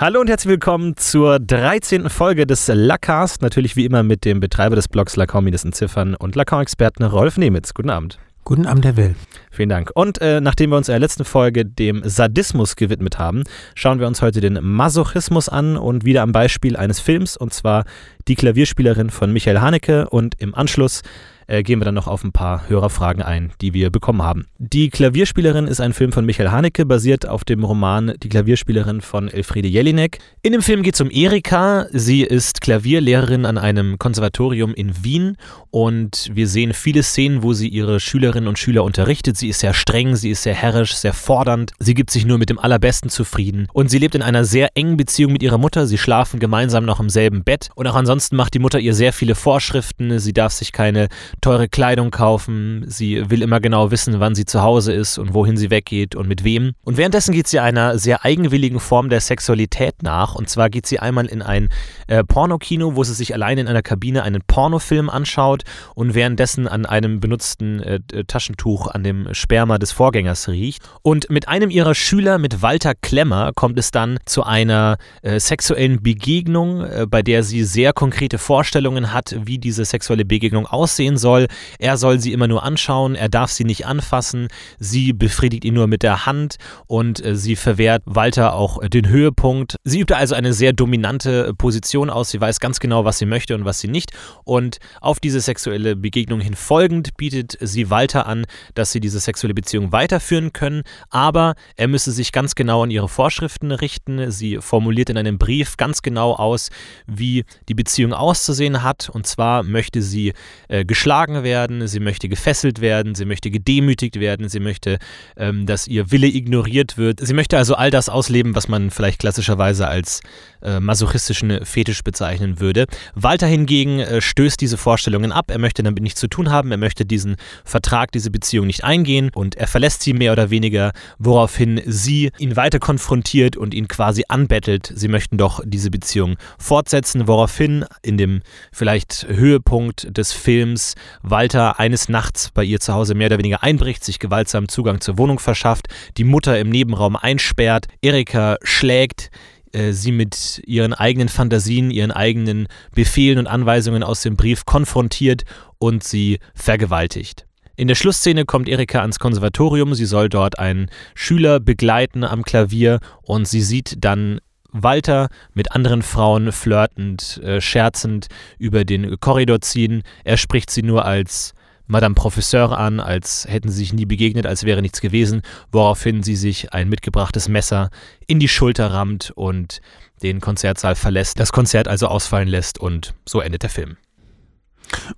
Hallo und herzlich willkommen zur 13. Folge des Lacast. Natürlich wie immer mit dem Betreiber des Blogs Lacan-Ziffern und Lacan-Experten Rolf Nemitz. Guten Abend. Guten Abend, Herr Will. Vielen Dank. Und äh, nachdem wir uns in der letzten Folge dem Sadismus gewidmet haben, schauen wir uns heute den Masochismus an und wieder am Beispiel eines Films, und zwar Die Klavierspielerin von Michael Haneke. Und im Anschluss äh, gehen wir dann noch auf ein paar Hörerfragen ein, die wir bekommen haben. Die Klavierspielerin ist ein Film von Michael Haneke, basiert auf dem Roman Die Klavierspielerin von Elfriede Jelinek. In dem Film geht es um Erika. Sie ist Klavierlehrerin an einem Konservatorium in Wien und wir sehen viele Szenen, wo sie ihre Schülerinnen und Schüler unterrichtet. Sie ist sehr streng, sie ist sehr herrisch, sehr fordernd. Sie gibt sich nur mit dem Allerbesten zufrieden und sie lebt in einer sehr engen Beziehung mit ihrer Mutter. Sie schlafen gemeinsam noch im selben Bett und auch ansonsten macht die Mutter ihr sehr viele Vorschriften. Sie darf sich keine teure Kleidung kaufen. Sie will immer genau wissen, wann sie zu Hause ist und wohin sie weggeht und mit wem. Und währenddessen geht sie einer sehr eigenwilligen Form der Sexualität nach. Und zwar geht sie einmal in ein äh, Pornokino, wo sie sich allein in einer Kabine einen Pornofilm anschaut und währenddessen an einem benutzten äh, Taschentuch an dem Sperma des Vorgängers riecht. Und mit einem ihrer Schüler, mit Walter Klemmer, kommt es dann zu einer äh, sexuellen Begegnung, äh, bei der sie sehr konkrete Vorstellungen hat, wie diese sexuelle Begegnung aussehen soll soll. Er soll sie immer nur anschauen, er darf sie nicht anfassen, sie befriedigt ihn nur mit der Hand und äh, sie verwehrt Walter auch äh, den Höhepunkt. Sie übt also eine sehr dominante äh, Position aus, sie weiß ganz genau, was sie möchte und was sie nicht und auf diese sexuelle Begegnung hin folgend bietet sie Walter an, dass sie diese sexuelle Beziehung weiterführen können, aber er müsse sich ganz genau an ihre Vorschriften richten. Sie formuliert in einem Brief ganz genau aus, wie die Beziehung auszusehen hat und zwar möchte sie äh, geschlagen geschlagen werden, sie möchte gefesselt werden, sie möchte gedemütigt werden, sie möchte, ähm, dass ihr Wille ignoriert wird. Sie möchte also all das ausleben, was man vielleicht klassischerweise als äh, masochistischen Fetisch bezeichnen würde. Walter hingegen äh, stößt diese Vorstellungen ab, er möchte damit nichts zu tun haben, er möchte diesen Vertrag, diese Beziehung nicht eingehen und er verlässt sie mehr oder weniger, woraufhin sie ihn weiter konfrontiert und ihn quasi anbettelt. Sie möchten doch diese Beziehung fortsetzen, woraufhin in dem vielleicht Höhepunkt des Films Walter eines Nachts bei ihr zu Hause mehr oder weniger einbricht, sich gewaltsam Zugang zur Wohnung verschafft, die Mutter im Nebenraum einsperrt, Erika schlägt, äh, sie mit ihren eigenen Fantasien, ihren eigenen Befehlen und Anweisungen aus dem Brief konfrontiert und sie vergewaltigt. In der Schlussszene kommt Erika ans Konservatorium, sie soll dort einen Schüler begleiten am Klavier und sie sieht dann Walter mit anderen Frauen flirtend, äh, scherzend über den Korridor ziehen. Er spricht sie nur als Madame Professeur an, als hätten sie sich nie begegnet, als wäre nichts gewesen, woraufhin sie sich ein mitgebrachtes Messer in die Schulter rammt und den Konzertsaal verlässt, das Konzert also ausfallen lässt und so endet der Film.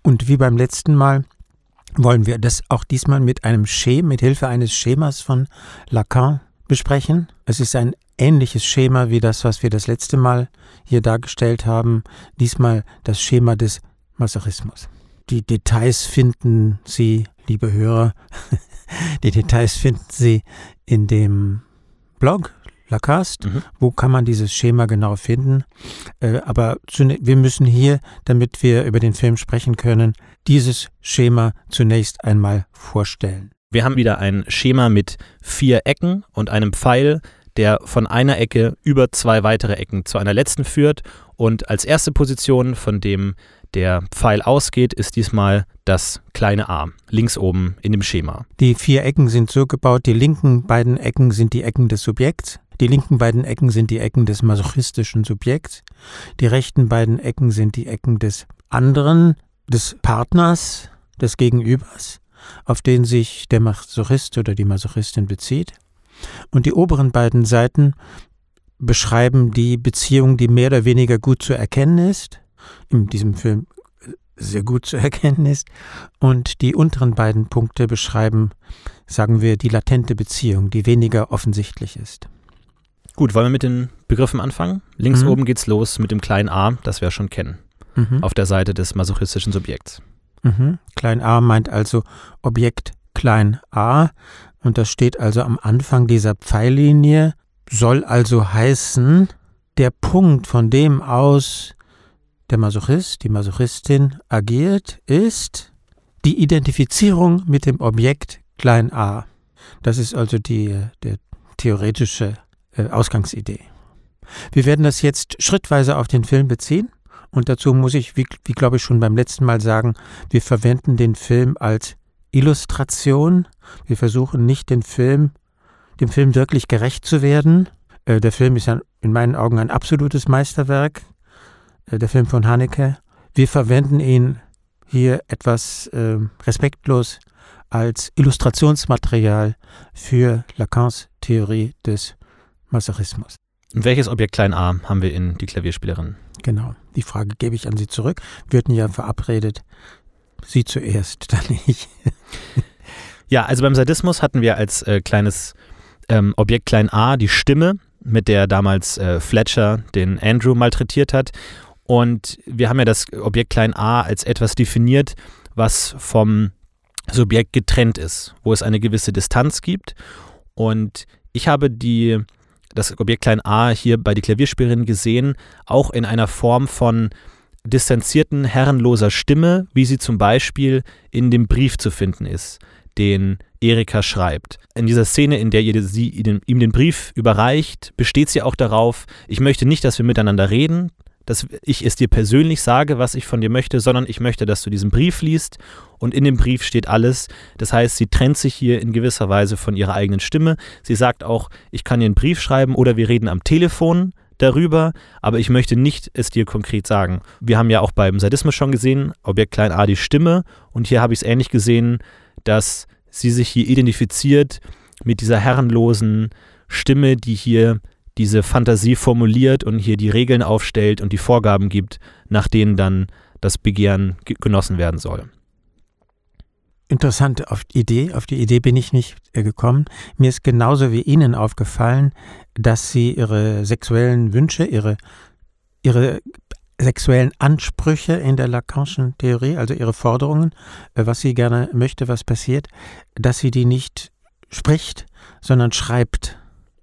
Und wie beim letzten Mal wollen wir das auch diesmal mit einem Schema, mit Hilfe eines Schemas von Lacan besprechen. Es ist ein ähnliches Schema wie das, was wir das letzte Mal hier dargestellt haben. Diesmal das Schema des Masochismus. Die Details finden Sie, liebe Hörer, die Details finden Sie in dem Blog Lacast. Mhm. Wo kann man dieses Schema genau finden? Äh, aber wir müssen hier, damit wir über den Film sprechen können, dieses Schema zunächst einmal vorstellen. Wir haben wieder ein Schema mit vier Ecken und einem Pfeil, der von einer Ecke über zwei weitere Ecken zu einer letzten führt. Und als erste Position, von dem der Pfeil ausgeht, ist diesmal das kleine a, links oben in dem Schema. Die vier Ecken sind so gebaut, die linken beiden Ecken sind die Ecken des Subjekts, die linken beiden Ecken sind die Ecken des masochistischen Subjekts, die rechten beiden Ecken sind die Ecken des anderen, des Partners, des Gegenübers, auf den sich der Masochist oder die Masochistin bezieht. Und die oberen beiden Seiten beschreiben die Beziehung, die mehr oder weniger gut zu erkennen ist, in diesem Film sehr gut zu erkennen ist. Und die unteren beiden Punkte beschreiben, sagen wir, die latente Beziehung, die weniger offensichtlich ist. Gut, wollen wir mit den Begriffen anfangen? Links mhm. oben geht's los mit dem kleinen a, das wir schon kennen, mhm. auf der Seite des masochistischen Subjekts. Mhm. Klein a meint also Objekt klein a und das steht also am Anfang dieser Pfeillinie, soll also heißen, der Punkt, von dem aus der Masochist, die Masochistin agiert, ist die Identifizierung mit dem Objekt klein a. Das ist also die der theoretische äh, Ausgangsidee. Wir werden das jetzt schrittweise auf den Film beziehen. Und dazu muss ich, wie, wie glaube ich schon beim letzten Mal sagen, wir verwenden den Film als Illustration. Wir versuchen nicht den Film, dem Film wirklich gerecht zu werden. Äh, der Film ist ja in meinen Augen ein absolutes Meisterwerk, der Film von Haneke. Wir verwenden ihn hier etwas äh, respektlos als Illustrationsmaterial für Lacans Theorie des Masochismus. Welches Objekt klein a haben wir in die Klavierspielerin? Genau, die Frage gebe ich an Sie zurück. Wir hatten ja verabredet, Sie zuerst, dann ich. ja, also beim Sadismus hatten wir als äh, kleines ähm, Objekt klein a die Stimme, mit der damals äh, Fletcher den Andrew malträtiert hat. Und wir haben ja das Objekt klein a als etwas definiert, was vom Subjekt getrennt ist, wo es eine gewisse Distanz gibt. Und ich habe die, das Objekt klein a hier bei die Klavierspielerin gesehen, auch in einer Form von distanzierten, herrenloser Stimme, wie sie zum Beispiel in dem Brief zu finden ist, den Erika schreibt. In dieser Szene, in der ihr sie ihm den Brief überreicht, besteht sie auch darauf, ich möchte nicht, dass wir miteinander reden, dass ich es dir persönlich sage, was ich von dir möchte, sondern ich möchte, dass du diesen Brief liest und in dem Brief steht alles. Das heißt, sie trennt sich hier in gewisser Weise von ihrer eigenen Stimme. Sie sagt auch, ich kann dir einen Brief schreiben oder wir reden am Telefon darüber, aber ich möchte nicht es dir konkret sagen. Wir haben ja auch beim Sadismus schon gesehen, Objekt klein a die Stimme und hier habe ich es ähnlich gesehen, dass sie sich hier identifiziert mit dieser herrenlosen Stimme, die hier diese Fantasie formuliert und hier die Regeln aufstellt und die Vorgaben gibt, nach denen dann das Begehren genossen werden soll. Interessant auf die Idee, auf die Idee bin ich nicht äh, gekommen. Mir ist genauso wie Ihnen aufgefallen, dass Sie Ihre sexuellen Wünsche, Ihre, Ihre sexuellen Ansprüche in der Lacanischen Theorie, also Ihre Forderungen, äh, was sie gerne möchte, was passiert, dass sie die nicht spricht, sondern schreibt.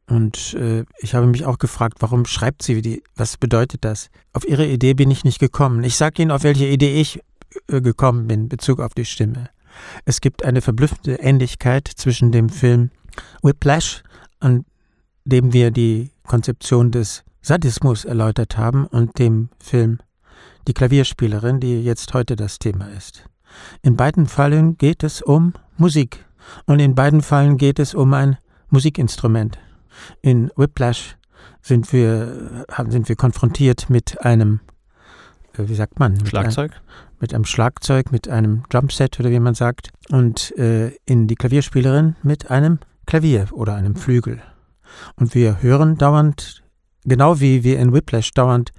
Und äh, ich habe mich auch gefragt, warum schreibt sie die? Was bedeutet das? Auf ihre Idee bin ich nicht gekommen. Ich sage Ihnen, auf welche Idee ich äh, gekommen bin, in Bezug auf die Stimme. Es gibt eine verblüffende Ähnlichkeit zwischen dem Film Whiplash, an dem wir die Konzeption des Sadismus erläutert haben, und dem Film Die Klavierspielerin, die jetzt heute das Thema ist. In beiden Fällen geht es um Musik und in beiden Fällen geht es um ein Musikinstrument. In Whiplash sind wir, sind wir konfrontiert mit einem, äh, wie sagt man? Schlagzeug? Ein, mit einem Schlagzeug, mit einem Drumset oder wie man sagt. Und äh, in die Klavierspielerin mit einem Klavier oder einem Flügel. Und wir hören dauernd, genau wie wir in Whiplash dauernd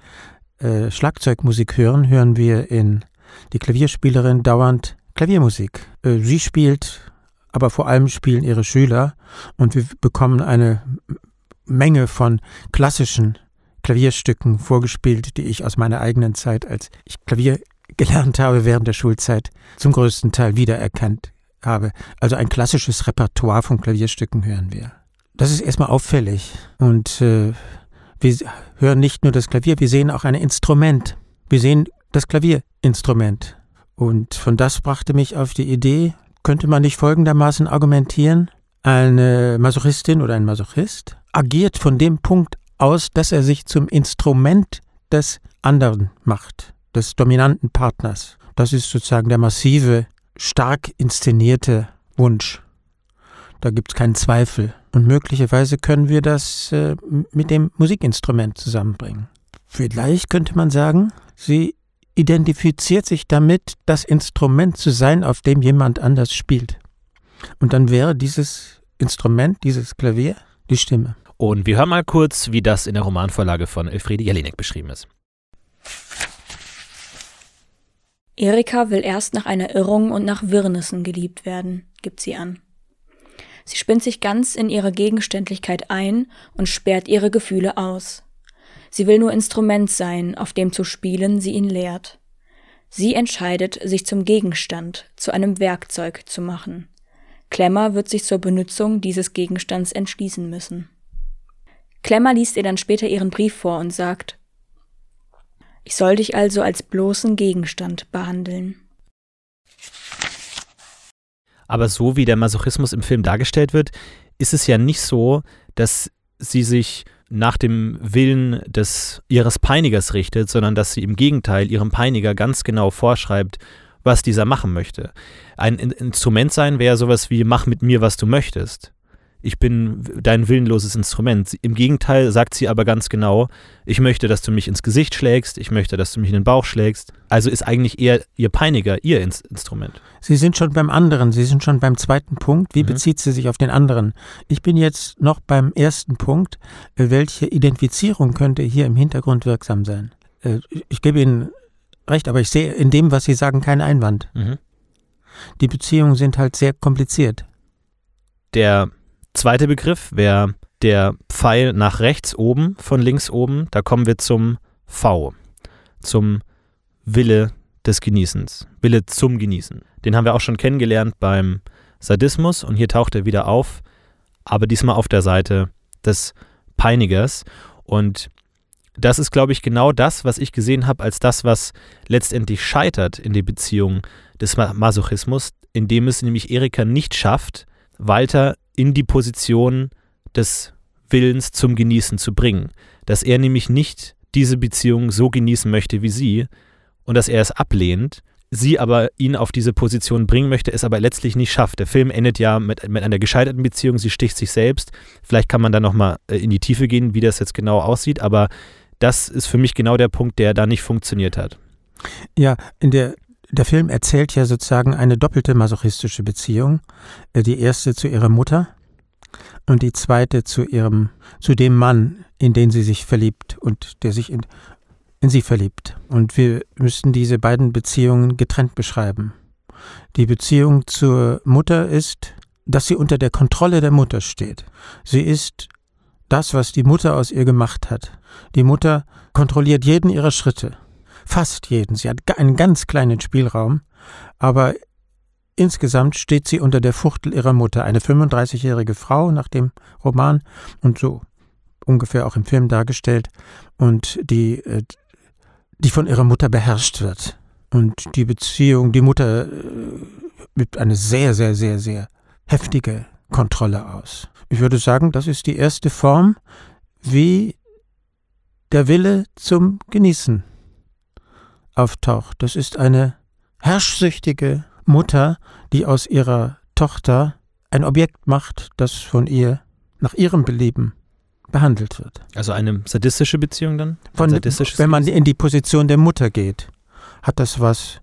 äh, Schlagzeugmusik hören, hören wir in die Klavierspielerin dauernd Klaviermusik. Äh, sie spielt aber vor allem spielen ihre Schüler und wir bekommen eine Menge von klassischen Klavierstücken vorgespielt, die ich aus meiner eigenen Zeit, als ich Klavier gelernt habe während der Schulzeit, zum größten Teil wiedererkannt habe. Also ein klassisches Repertoire von Klavierstücken hören wir. Das ist erstmal auffällig und äh, wir hören nicht nur das Klavier, wir sehen auch ein Instrument. Wir sehen das Klavierinstrument. Und von das brachte mich auf die Idee, könnte man nicht folgendermaßen argumentieren? Eine Masochistin oder ein Masochist agiert von dem Punkt aus, dass er sich zum Instrument des anderen macht, des dominanten Partners. Das ist sozusagen der massive, stark inszenierte Wunsch. Da gibt es keinen Zweifel. Und möglicherweise können wir das äh, mit dem Musikinstrument zusammenbringen. Vielleicht könnte man sagen, sie identifiziert sich damit, das Instrument zu sein, auf dem jemand anders spielt. Und dann wäre dieses Instrument, dieses Klavier, die Stimme. Und wir hören mal kurz, wie das in der Romanvorlage von Elfriede Jelinek beschrieben ist. Erika will erst nach einer Irrung und nach Wirrnissen geliebt werden, gibt sie an. Sie spinnt sich ganz in ihre Gegenständlichkeit ein und sperrt ihre Gefühle aus. Sie will nur Instrument sein, auf dem zu spielen sie ihn lehrt. Sie entscheidet, sich zum Gegenstand, zu einem Werkzeug zu machen. Klemmer wird sich zur Benutzung dieses Gegenstands entschließen müssen. Klemmer liest ihr dann später ihren Brief vor und sagt, ich soll dich also als bloßen Gegenstand behandeln. Aber so wie der Masochismus im Film dargestellt wird, ist es ja nicht so, dass sie sich nach dem Willen des ihres Peinigers richtet, sondern dass sie im Gegenteil ihrem Peiniger ganz genau vorschreibt, was dieser machen möchte. Ein Instrument sein wäre sowas wie mach mit mir, was du möchtest ich bin dein willenloses Instrument. Im Gegenteil sagt sie aber ganz genau, ich möchte, dass du mich ins Gesicht schlägst, ich möchte, dass du mich in den Bauch schlägst. Also ist eigentlich eher ihr Peiniger, ihr Instrument. Sie sind schon beim anderen, Sie sind schon beim zweiten Punkt. Wie mhm. bezieht sie sich auf den anderen? Ich bin jetzt noch beim ersten Punkt. Welche Identifizierung könnte hier im Hintergrund wirksam sein? Äh, ich gebe Ihnen recht, aber ich sehe in dem, was Sie sagen, keinen Einwand. Mhm. Die Beziehungen sind halt sehr kompliziert. Der Zweiter Begriff wäre der Pfeil nach rechts oben von links oben. Da kommen wir zum V, zum Wille des Genießens, Wille zum Genießen. Den haben wir auch schon kennengelernt beim Sadismus und hier taucht er wieder auf, aber diesmal auf der Seite des Peinigers. Und das ist, glaube ich, genau das, was ich gesehen habe, als das, was letztendlich scheitert in der Beziehung des Masochismus, indem es nämlich Erika nicht schafft, Walter in die Position des Willens zum Genießen zu bringen. Dass er nämlich nicht diese Beziehung so genießen möchte wie sie und dass er es ablehnt, sie aber ihn auf diese Position bringen möchte, es aber letztlich nicht schafft. Der Film endet ja mit, mit einer gescheiterten Beziehung, sie sticht sich selbst. Vielleicht kann man da nochmal äh, in die Tiefe gehen, wie das jetzt genau aussieht, aber das ist für mich genau der Punkt, der da nicht funktioniert hat. Ja, in der der Film erzählt ja sozusagen eine doppelte masochistische Beziehung. Äh, die erste zu ihrer Mutter und die zweite zu ihrem, zu dem Mann, in den sie sich verliebt und der sich in, in sie verliebt. Und wir müssten diese beiden Beziehungen getrennt beschreiben. Die Beziehung zur Mutter ist, dass sie unter der Kontrolle der Mutter steht. Sie ist das, was die Mutter aus ihr gemacht hat. Die Mutter kontrolliert jeden ihrer Schritte fast jeden. Sie hat einen ganz kleinen Spielraum, aber insgesamt steht sie unter der Fuchtel ihrer Mutter, eine 35-jährige Frau nach dem Roman und so ungefähr auch im Film dargestellt und die, äh, die von ihrer Mutter beherrscht wird. Und die Beziehung, die Mutter übt äh, eine sehr, sehr, sehr, sehr heftige Kontrolle aus. Ich würde sagen, das ist die erste Form, wie der Wille zum Genießen auftaucht. Das ist eine herrschsüchtige Mutter, die aus ihrer Tochter ein Objekt macht, das von ihr nach ihrem Belieben behandelt wird. Also eine sadistische Beziehung dann? Von, wenn man in die Position der Mutter geht, hat das was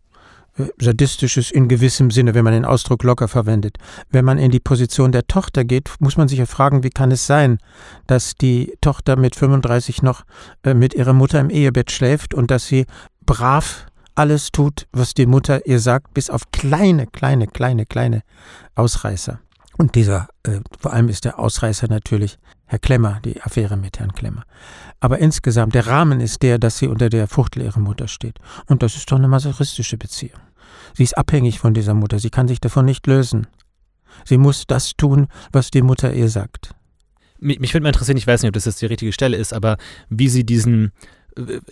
äh, Sadistisches in gewissem Sinne, wenn man den Ausdruck locker verwendet. Wenn man in die Position der Tochter geht, muss man sich ja fragen, wie kann es sein, dass die Tochter mit 35 noch äh, mit ihrer Mutter im Ehebett schläft und dass sie brav alles tut, was die Mutter ihr sagt, bis auf kleine, kleine, kleine, kleine Ausreißer. Und dieser, äh, vor allem ist der Ausreißer natürlich Herr Klemmer, die Affäre mit Herrn Klemmer. Aber insgesamt, der Rahmen ist der, dass sie unter der Fuchtel ihrer Mutter steht. Und das ist doch eine masochistische Beziehung. Sie ist abhängig von dieser Mutter, sie kann sich davon nicht lösen. Sie muss das tun, was die Mutter ihr sagt. Mich, mich würde mal interessieren, ich weiß nicht, ob das jetzt die richtige Stelle ist, aber wie sie diesen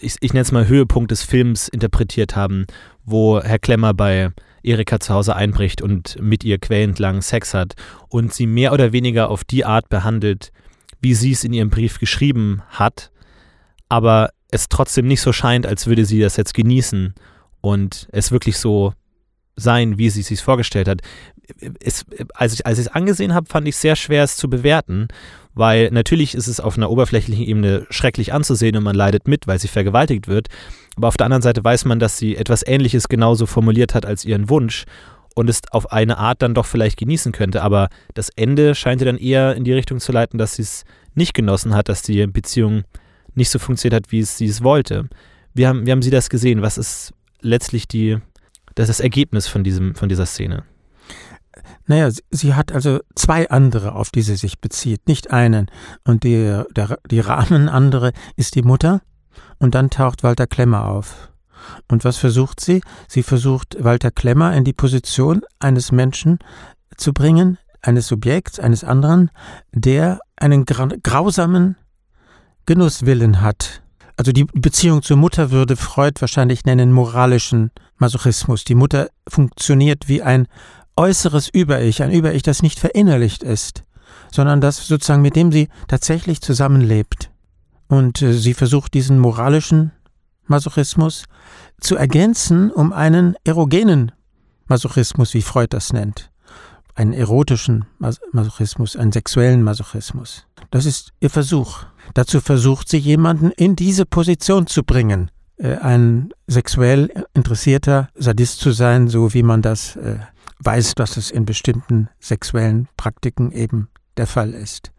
ich, ich nenne es mal Höhepunkt des Films interpretiert haben, wo Herr Klemmer bei Erika zu Hause einbricht und mit ihr quälend lang Sex hat und sie mehr oder weniger auf die Art behandelt, wie sie es in ihrem Brief geschrieben hat, aber es trotzdem nicht so scheint, als würde sie das jetzt genießen und es wirklich so sein, wie sie es sich vorgestellt hat. Es, als ich es angesehen habe, fand ich es sehr schwer, es zu bewerten weil natürlich ist es auf einer oberflächlichen Ebene schrecklich anzusehen und man leidet mit, weil sie vergewaltigt wird. Aber auf der anderen Seite weiß man, dass sie etwas Ähnliches genauso formuliert hat als ihren Wunsch und es auf eine Art dann doch vielleicht genießen könnte. Aber das Ende scheint ihr dann eher in die Richtung zu leiten, dass sie es nicht genossen hat, dass die Beziehung nicht so funktioniert hat, wie es sie es wollte. Wie haben, wie haben Sie das gesehen? Was ist letztlich die, das, das Ergebnis von, diesem, von dieser Szene? Naja, sie hat also zwei andere, auf die sie sich bezieht, nicht einen. Und die, der, die Rahmen andere ist die Mutter. Und dann taucht Walter Klemmer auf. Und was versucht sie? Sie versucht, Walter Klemmer in die Position eines Menschen zu bringen, eines Subjekts, eines anderen, der einen grausamen Genusswillen hat. Also die Beziehung zur Mutter würde Freud wahrscheinlich nennen moralischen Masochismus. Die Mutter funktioniert wie ein äußeres Über-Ich, ein Über-Ich, das nicht verinnerlicht ist, sondern das sozusagen mit dem sie tatsächlich zusammenlebt. Und äh, sie versucht diesen moralischen Masochismus zu ergänzen um einen erogenen Masochismus, wie Freud das nennt. Einen erotischen Masochismus, einen sexuellen Masochismus. Das ist ihr Versuch. Dazu versucht sie jemanden in diese Position zu bringen, ein sexuell interessierter Sadist zu sein, so wie man das äh, weiß, dass es in bestimmten sexuellen Praktiken eben der Fall ist.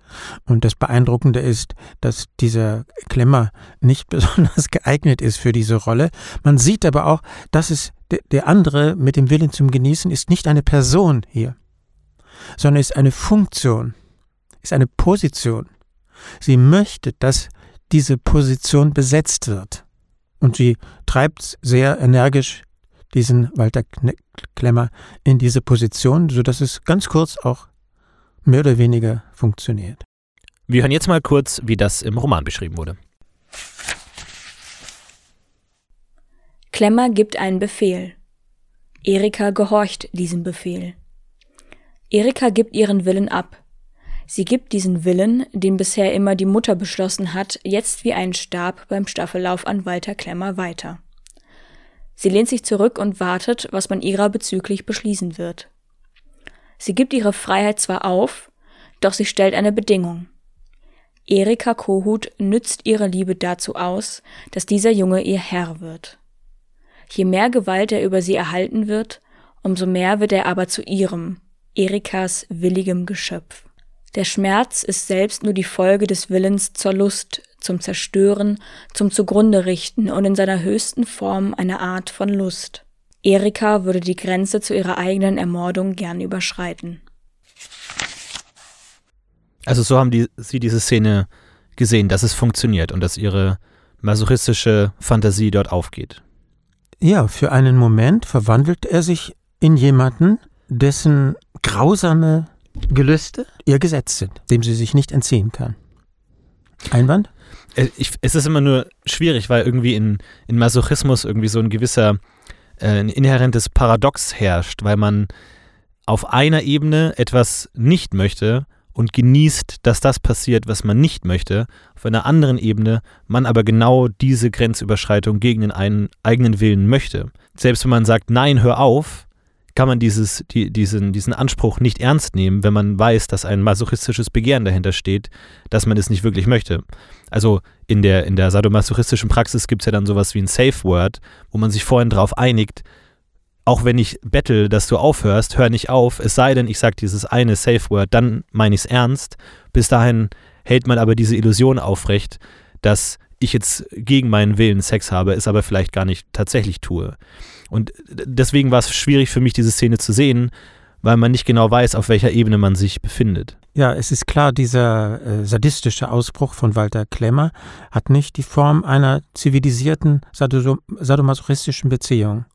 Und das Beeindruckende ist, dass dieser Klemmer nicht besonders geeignet ist für diese Rolle. Man sieht aber auch, dass es der andere mit dem Willen zum Genießen ist nicht eine Person hier, sondern ist eine Funktion, ist eine Position. Sie möchte, dass diese Position besetzt wird. Und sie treibt sehr energisch diesen Walter Klemmer in diese Position, sodass es ganz kurz auch mehr oder weniger funktioniert. Wir hören jetzt mal kurz, wie das im Roman beschrieben wurde. Klemmer gibt einen Befehl. Erika gehorcht diesem Befehl. Erika gibt ihren Willen ab. Sie gibt diesen Willen, den bisher immer die Mutter beschlossen hat, jetzt wie einen Stab beim Staffellauf an Walter Klemmer weiter. Sie lehnt sich zurück und wartet, was man ihrer bezüglich beschließen wird. Sie gibt ihre Freiheit zwar auf, doch sie stellt eine Bedingung. Erika Kohut nützt ihre Liebe dazu aus, dass dieser Junge ihr Herr wird. Je mehr Gewalt er über sie erhalten wird, umso mehr wird er aber zu ihrem, Erikas willigem Geschöpf. Der Schmerz ist selbst nur die Folge des Willens zur Lust, zum Zerstören, zum Zugrunde richten und in seiner höchsten Form eine Art von Lust. Erika würde die Grenze zu ihrer eigenen Ermordung gern überschreiten. Also so haben die, sie diese Szene gesehen, dass es funktioniert und dass ihre masochistische Fantasie dort aufgeht. Ja, für einen Moment verwandelt er sich in jemanden, dessen grausame Gelüste ihr Gesetz sind, dem sie sich nicht entziehen kann. Einwand? Äh, ich, es ist immer nur schwierig, weil irgendwie in, in Masochismus irgendwie so ein gewisser, äh, ein inhärentes Paradox herrscht, weil man auf einer Ebene etwas nicht möchte und genießt, dass das passiert, was man nicht möchte. Auf einer anderen Ebene man aber genau diese Grenzüberschreitung gegen den einen, eigenen Willen möchte. Selbst wenn man sagt, nein, hör auf, kann man dieses, die, diesen, diesen Anspruch nicht ernst nehmen, wenn man weiß, dass ein masochistisches Begehren dahinter steht, dass man es nicht wirklich möchte. Also in der, in der sadomasochistischen Praxis gibt es ja dann sowas wie ein Safe Word, wo man sich vorhin darauf einigt, auch wenn ich bettel, dass du aufhörst, hör nicht auf, es sei denn, ich sage dieses eine Safe Word, dann meine ich es ernst. Bis dahin hält man aber diese Illusion aufrecht, dass ich jetzt gegen meinen Willen Sex habe, es aber vielleicht gar nicht tatsächlich tue. Und deswegen war es schwierig für mich, diese Szene zu sehen, weil man nicht genau weiß, auf welcher Ebene man sich befindet. Ja, es ist klar, dieser äh, sadistische Ausbruch von Walter Klemmer hat nicht die Form einer zivilisierten sadomasochistischen Beziehung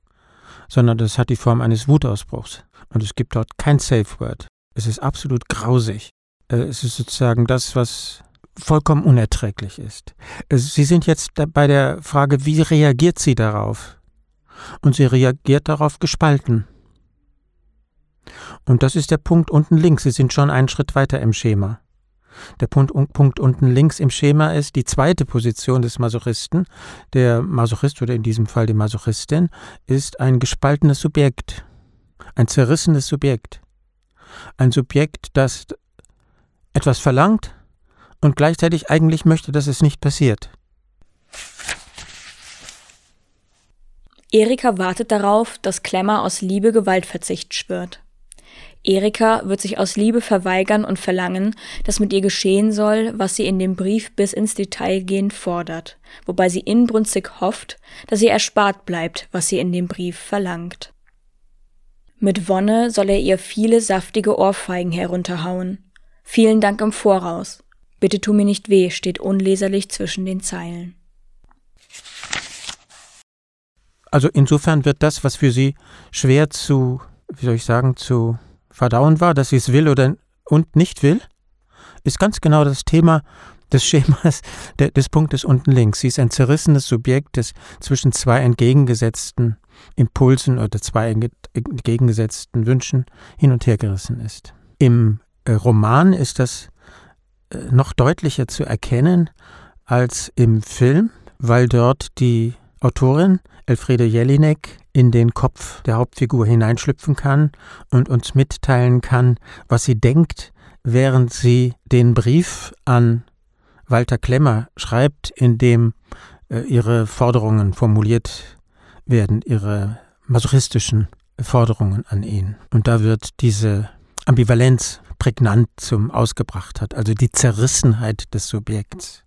sondern das hat die Form eines Wutausbruchs. Und es gibt dort kein Safe Word. Es ist absolut grausig. Äh, es ist sozusagen das, was vollkommen unerträglich ist. Sie sind jetzt bei der Frage, wie reagiert sie darauf? Und sie reagiert darauf gespalten. Und das ist der Punkt unten links. Sie sind schon einen Schritt weiter im Schema. Der Punkt, Punkt, unten links im Schema ist die zweite Position des Masochisten. Der Masochist oder in diesem Fall die Masochistin ist ein gespaltenes Subjekt, ein zerrissenes Subjekt. Ein Subjekt, das etwas verlangt und gleichzeitig eigentlich möchte, dass es nicht passiert. Erika wartet darauf, dass Klemmer aus Liebe Gewaltverzicht schwört. Erika wird sich aus Liebe verweigern und verlangen, dass mit ihr geschehen soll, was sie in dem Brief bis ins Detail gehend fordert, wobei sie inbrünstig hofft, dass ihr erspart bleibt, was sie in dem Brief verlangt. Mit Wonne soll er ihr viele saftige Ohrfeigen herunterhauen. Vielen Dank im Voraus. Bitte tu mir nicht weh, steht unleserlich zwischen den Zeilen. Also insofern wird das, was für sie schwer zu, wie soll ich sagen, zu verdauen war, dass sie es will oder und nicht will, ist ganz genau das Thema des Schemas de, des Punktes unten links. Sie ist ein zerrissenes Subjekt, das zwischen zwei entgegengesetzten Impulsen oder zwei entgegengesetzten Wünschen hin und her gerissen ist. Im äh, Roman ist das äh, noch deutlicher zu erkennen, als im Film, weil dort die Autorin Elfriede Jelinek in den Kopf der Hauptfigur hineinschlüpfen kann und uns mitteilen kann, was sie denkt, während sie den Brief an Walter Klemmer schreibt, in dem äh, ihre Forderungen formuliert werden, ihre masochistischen Forderungen an ihn. Und da wird diese Ambivalenz prägnant zum Ausgebracht hat, also die Zerrissenheit des Subjekts.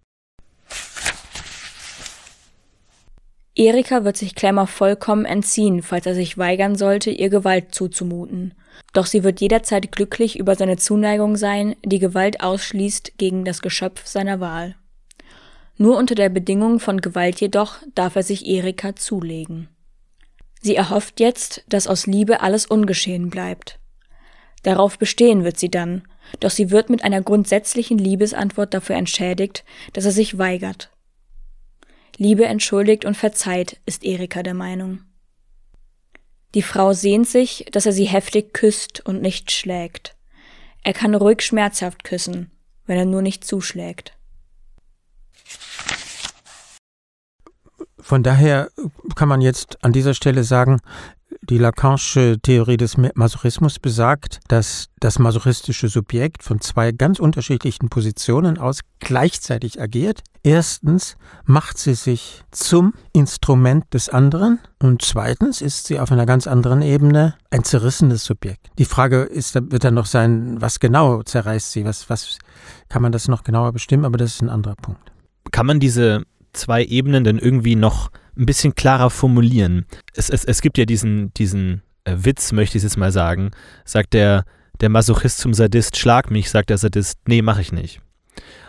Erika wird sich Klemmer vollkommen entziehen, falls er sich weigern sollte, ihr Gewalt zuzumuten. Doch sie wird jederzeit glücklich über seine Zuneigung sein, die Gewalt ausschließt gegen das Geschöpf seiner Wahl. Nur unter der Bedingung von Gewalt jedoch darf er sich Erika zulegen. Sie erhofft jetzt, dass aus Liebe alles ungeschehen bleibt. Darauf bestehen wird sie dann, doch sie wird mit einer grundsätzlichen Liebesantwort dafür entschädigt, dass er sich weigert. Liebe entschuldigt und verzeiht, ist Erika der Meinung. Die Frau sehnt sich, dass er sie heftig küsst und nicht schlägt. Er kann ruhig schmerzhaft küssen, wenn er nur nicht zuschlägt. Von daher kann man jetzt an dieser Stelle sagen, die Lacanische Theorie des Masochismus besagt, dass das masochistische Subjekt von zwei ganz unterschiedlichen Positionen aus gleichzeitig agiert. Erstens macht sie sich zum Instrument des anderen und zweitens ist sie auf einer ganz anderen Ebene ein zerrissenes Subjekt. Die Frage ist, wird dann noch sein, was genau zerreißt sie, was, was kann man das noch genauer bestimmen, aber das ist ein anderer Punkt. Kann man diese zwei Ebenen denn irgendwie noch ein bisschen klarer formulieren. Es, es, es gibt ja diesen, diesen äh, Witz, möchte ich jetzt mal sagen, sagt der, der Masochist zum Sadist, schlag mich, sagt der Sadist, nee, mach ich nicht.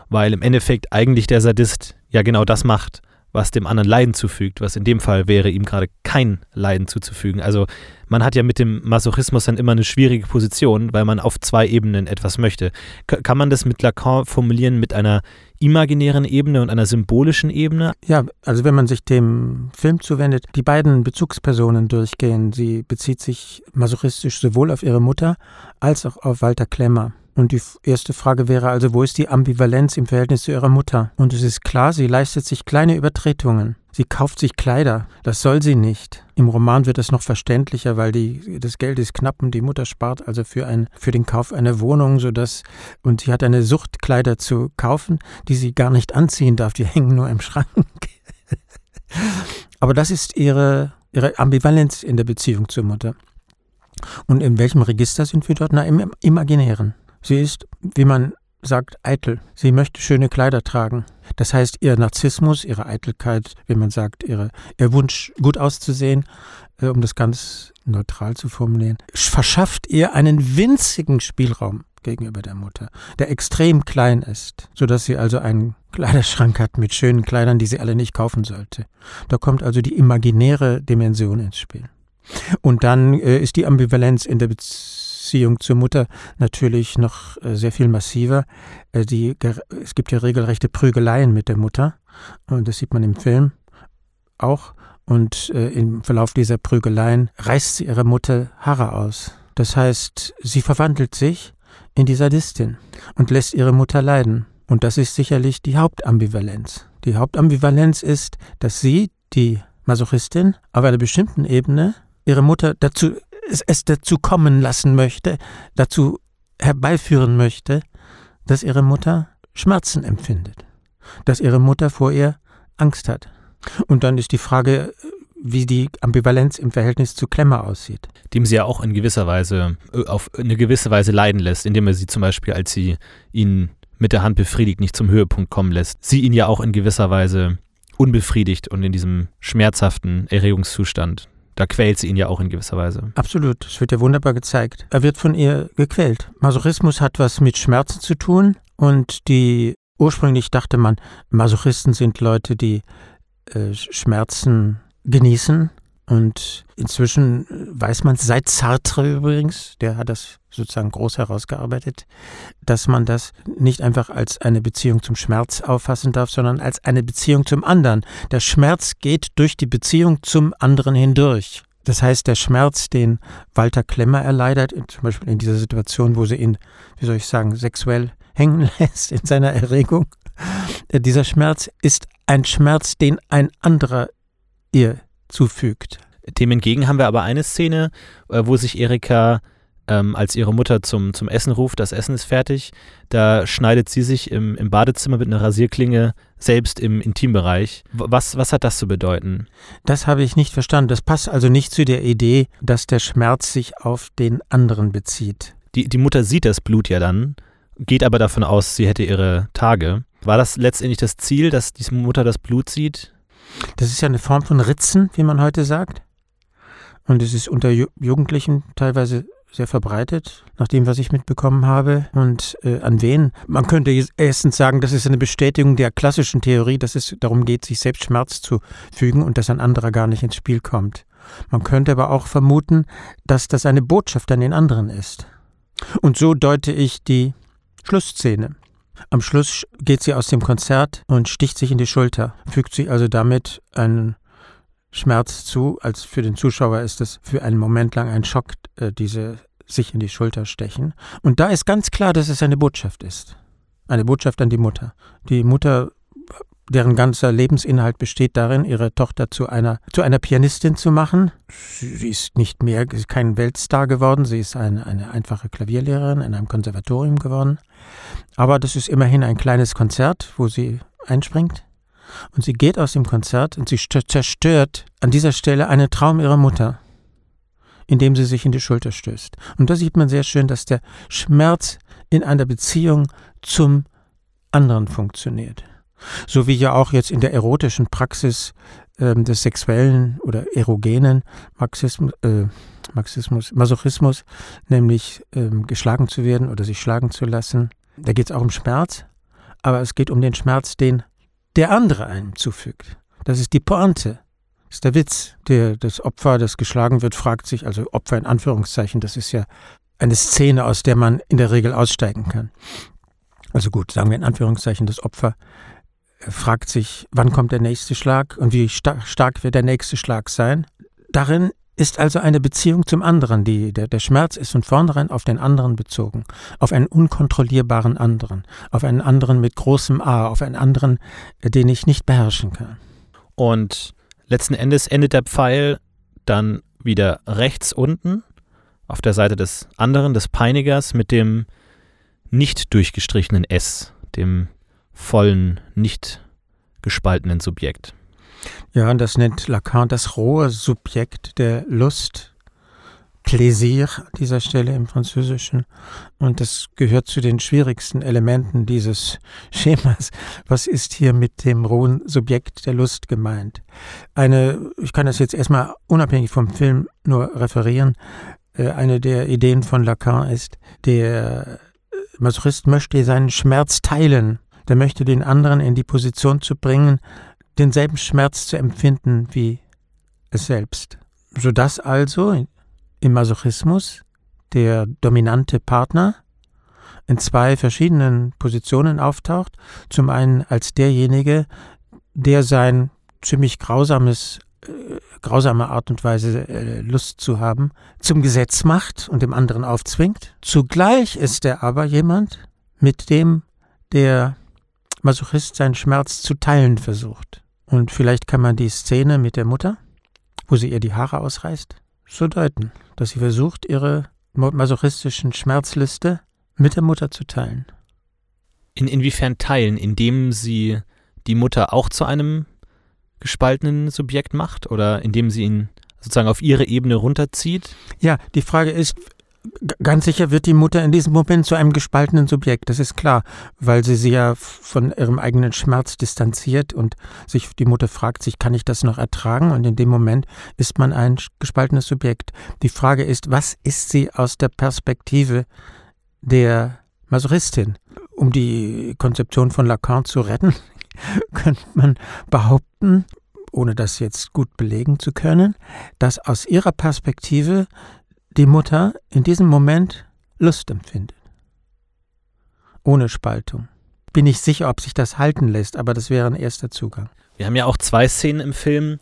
Weil im Endeffekt eigentlich der Sadist ja genau das macht, was dem anderen Leiden zufügt, was in dem Fall wäre, ihm gerade kein Leiden zuzufügen. Also man hat ja mit dem Masochismus dann immer eine schwierige Position, weil man auf zwei Ebenen etwas möchte. K kann man das mit Lacan formulieren mit einer imaginären Ebene und einer symbolischen Ebene? Ja, also wenn man sich dem Film zuwendet, die beiden Bezugspersonen durchgehen. Sie bezieht sich masochistisch sowohl auf ihre Mutter als auch auf Walter Klemmer. Und die erste Frage wäre also, wo ist die Ambivalenz im Verhältnis zu ihrer Mutter? Und es ist klar, sie leistet sich kleine Übertretungen. Sie kauft sich Kleider. Das soll sie nicht. Im Roman wird es noch verständlicher, weil die, das Geld ist knapp und die Mutter spart also für, ein, für den Kauf einer Wohnung, sodass, und sie hat eine Sucht, Kleider zu kaufen, die sie gar nicht anziehen darf. Die hängen nur im Schrank. Aber das ist ihre, ihre Ambivalenz in der Beziehung zur Mutter. Und in welchem Register sind wir dort? Na, im Imaginären. Sie ist, wie man sagt, eitel. Sie möchte schöne Kleider tragen. Das heißt, ihr Narzissmus, ihre Eitelkeit, wie man sagt, ihre, ihr Wunsch, gut auszusehen, äh, um das ganz neutral zu formulieren, verschafft ihr einen winzigen Spielraum gegenüber der Mutter, der extrem klein ist, sodass sie also einen Kleiderschrank hat mit schönen Kleidern, die sie alle nicht kaufen sollte. Da kommt also die imaginäre Dimension ins Spiel. Und dann äh, ist die Ambivalenz in der Beziehung Beziehung zur Mutter natürlich noch äh, sehr viel massiver. Äh, die, es gibt ja regelrechte Prügeleien mit der Mutter und das sieht man im Film auch. Und äh, im Verlauf dieser Prügeleien reißt sie ihrer Mutter Haare aus. Das heißt, sie verwandelt sich in die Sadistin und lässt ihre Mutter leiden. Und das ist sicherlich die Hauptambivalenz. Die Hauptambivalenz ist, dass sie, die Masochistin, auf einer bestimmten Ebene ihre Mutter dazu es, es dazu kommen lassen möchte, dazu herbeiführen möchte, dass ihre Mutter Schmerzen empfindet, dass ihre Mutter vor ihr Angst hat. Und dann ist die Frage, wie die Ambivalenz im Verhältnis zu Klemmer aussieht. Dem sie ja auch in gewisser Weise, äh, auf eine gewisse Weise leiden lässt, indem er sie zum Beispiel, als sie ihn mit der Hand befriedigt, nicht zum Höhepunkt kommen lässt. Sie ihn ja auch in gewisser Weise unbefriedigt und in diesem schmerzhaften Erregungszustand da quält sie ihn ja auch in gewisser Weise. Absolut, es wird ja wunderbar gezeigt. Er wird von ihr gequält. Masochismus hat was mit Schmerzen zu tun und die ursprünglich dachte man, Masochisten sind Leute, die äh, Schmerzen genießen und inzwischen weiß man seit Sartre übrigens, der hat das sozusagen groß herausgearbeitet, dass man das nicht einfach als eine Beziehung zum Schmerz auffassen darf, sondern als eine Beziehung zum anderen. Der Schmerz geht durch die Beziehung zum anderen hindurch. Das heißt, der Schmerz, den Walter Klemmer erleidet, zum Beispiel in dieser Situation, wo sie ihn, wie soll ich sagen, sexuell hängen lässt in seiner Erregung. Äh, dieser Schmerz ist ein Schmerz, den ein anderer ihr zufügt. Dem entgegen haben wir aber eine Szene, äh, wo sich Erika ähm, als ihre Mutter zum, zum Essen ruft, das Essen ist fertig, da schneidet sie sich im, im Badezimmer mit einer Rasierklinge selbst im Intimbereich. Was, was hat das zu bedeuten? Das habe ich nicht verstanden. Das passt also nicht zu der Idee, dass der Schmerz sich auf den anderen bezieht. Die, die Mutter sieht das Blut ja dann, geht aber davon aus, sie hätte ihre Tage. War das letztendlich das Ziel, dass diese Mutter das Blut sieht? Das ist ja eine Form von Ritzen, wie man heute sagt. Und es ist unter Jugendlichen teilweise sehr verbreitet, nach dem, was ich mitbekommen habe. Und äh, an wen? Man könnte erstens sagen, das ist eine Bestätigung der klassischen Theorie, dass es darum geht, sich selbst Schmerz zu fügen und dass ein anderer gar nicht ins Spiel kommt. Man könnte aber auch vermuten, dass das eine Botschaft an den anderen ist. Und so deute ich die Schlussszene. Am Schluss geht sie aus dem Konzert und sticht sich in die Schulter, fügt sich also damit einen Schmerz zu, als für den Zuschauer ist es für einen Moment lang ein Schock, äh, diese sich in die Schulter stechen. Und da ist ganz klar, dass es eine Botschaft ist. Eine Botschaft an die Mutter. Die Mutter, deren ganzer Lebensinhalt besteht darin, ihre Tochter zu einer, zu einer Pianistin zu machen. Sie ist nicht mehr, kein Weltstar geworden, sie ist eine, eine einfache Klavierlehrerin in einem Konservatorium geworden. Aber das ist immerhin ein kleines Konzert, wo sie einspringt. Und sie geht aus dem Konzert und sie zerstört an dieser Stelle einen Traum ihrer Mutter, indem sie sich in die Schulter stößt. Und da sieht man sehr schön, dass der Schmerz in einer Beziehung zum anderen funktioniert. So wie ja auch jetzt in der erotischen Praxis äh, des sexuellen oder erogenen Marxismus, äh, Marxismus, Masochismus, nämlich äh, geschlagen zu werden oder sich schlagen zu lassen. Da geht es auch um Schmerz, aber es geht um den Schmerz, den der andere einem zufügt. Das ist die Pointe. Das ist der Witz. Der, das Opfer, das geschlagen wird, fragt sich, also Opfer in Anführungszeichen, das ist ja eine Szene, aus der man in der Regel aussteigen kann. Also gut, sagen wir in Anführungszeichen, das Opfer fragt sich, wann kommt der nächste Schlag und wie stark wird der nächste Schlag sein. Darin ist also eine Beziehung zum anderen. Die, der, der Schmerz ist von vornherein auf den anderen bezogen, auf einen unkontrollierbaren anderen, auf einen anderen mit großem A, auf einen anderen, den ich nicht beherrschen kann. Und letzten Endes endet der Pfeil dann wieder rechts unten auf der Seite des anderen, des Peinigers, mit dem nicht durchgestrichenen S, dem vollen, nicht gespaltenen Subjekt. Ja, und das nennt Lacan das rohe Subjekt der Lust. Plaisir an dieser Stelle im Französischen. Und das gehört zu den schwierigsten Elementen dieses Schemas. Was ist hier mit dem rohen Subjekt der Lust gemeint? Eine, ich kann das jetzt erstmal unabhängig vom Film nur referieren. Äh, eine der Ideen von Lacan ist, der Masochist möchte seinen Schmerz teilen. Der möchte den anderen in die Position zu bringen, denselben Schmerz zu empfinden wie es selbst. Sodass also im Masochismus der dominante Partner in zwei verschiedenen Positionen auftaucht. Zum einen als derjenige, der sein ziemlich grausames, äh, grausame Art und Weise äh, Lust zu haben, zum Gesetz macht und dem anderen aufzwingt. Zugleich ist er aber jemand, mit dem der Masochist seinen Schmerz zu teilen versucht. Und vielleicht kann man die Szene mit der Mutter, wo sie ihr die Haare ausreißt, so deuten, dass sie versucht, ihre masochistischen Schmerzliste mit der Mutter zu teilen. In inwiefern teilen? Indem sie die Mutter auch zu einem gespaltenen Subjekt macht oder indem sie ihn sozusagen auf ihre Ebene runterzieht? Ja, die Frage ist, Ganz sicher wird die Mutter in diesem Moment zu einem gespaltenen Subjekt, das ist klar, weil sie sich ja von ihrem eigenen Schmerz distanziert und sich die Mutter fragt sich, kann ich das noch ertragen? Und in dem Moment ist man ein gespaltenes Subjekt. Die Frage ist, was ist sie aus der Perspektive der Masochistin? Um die Konzeption von Lacan zu retten, könnte man behaupten, ohne das jetzt gut belegen zu können, dass aus ihrer Perspektive die Mutter in diesem Moment Lust empfindet. Ohne Spaltung. Bin ich sicher, ob sich das halten lässt, aber das wäre ein erster Zugang. Wir haben ja auch zwei Szenen im Film,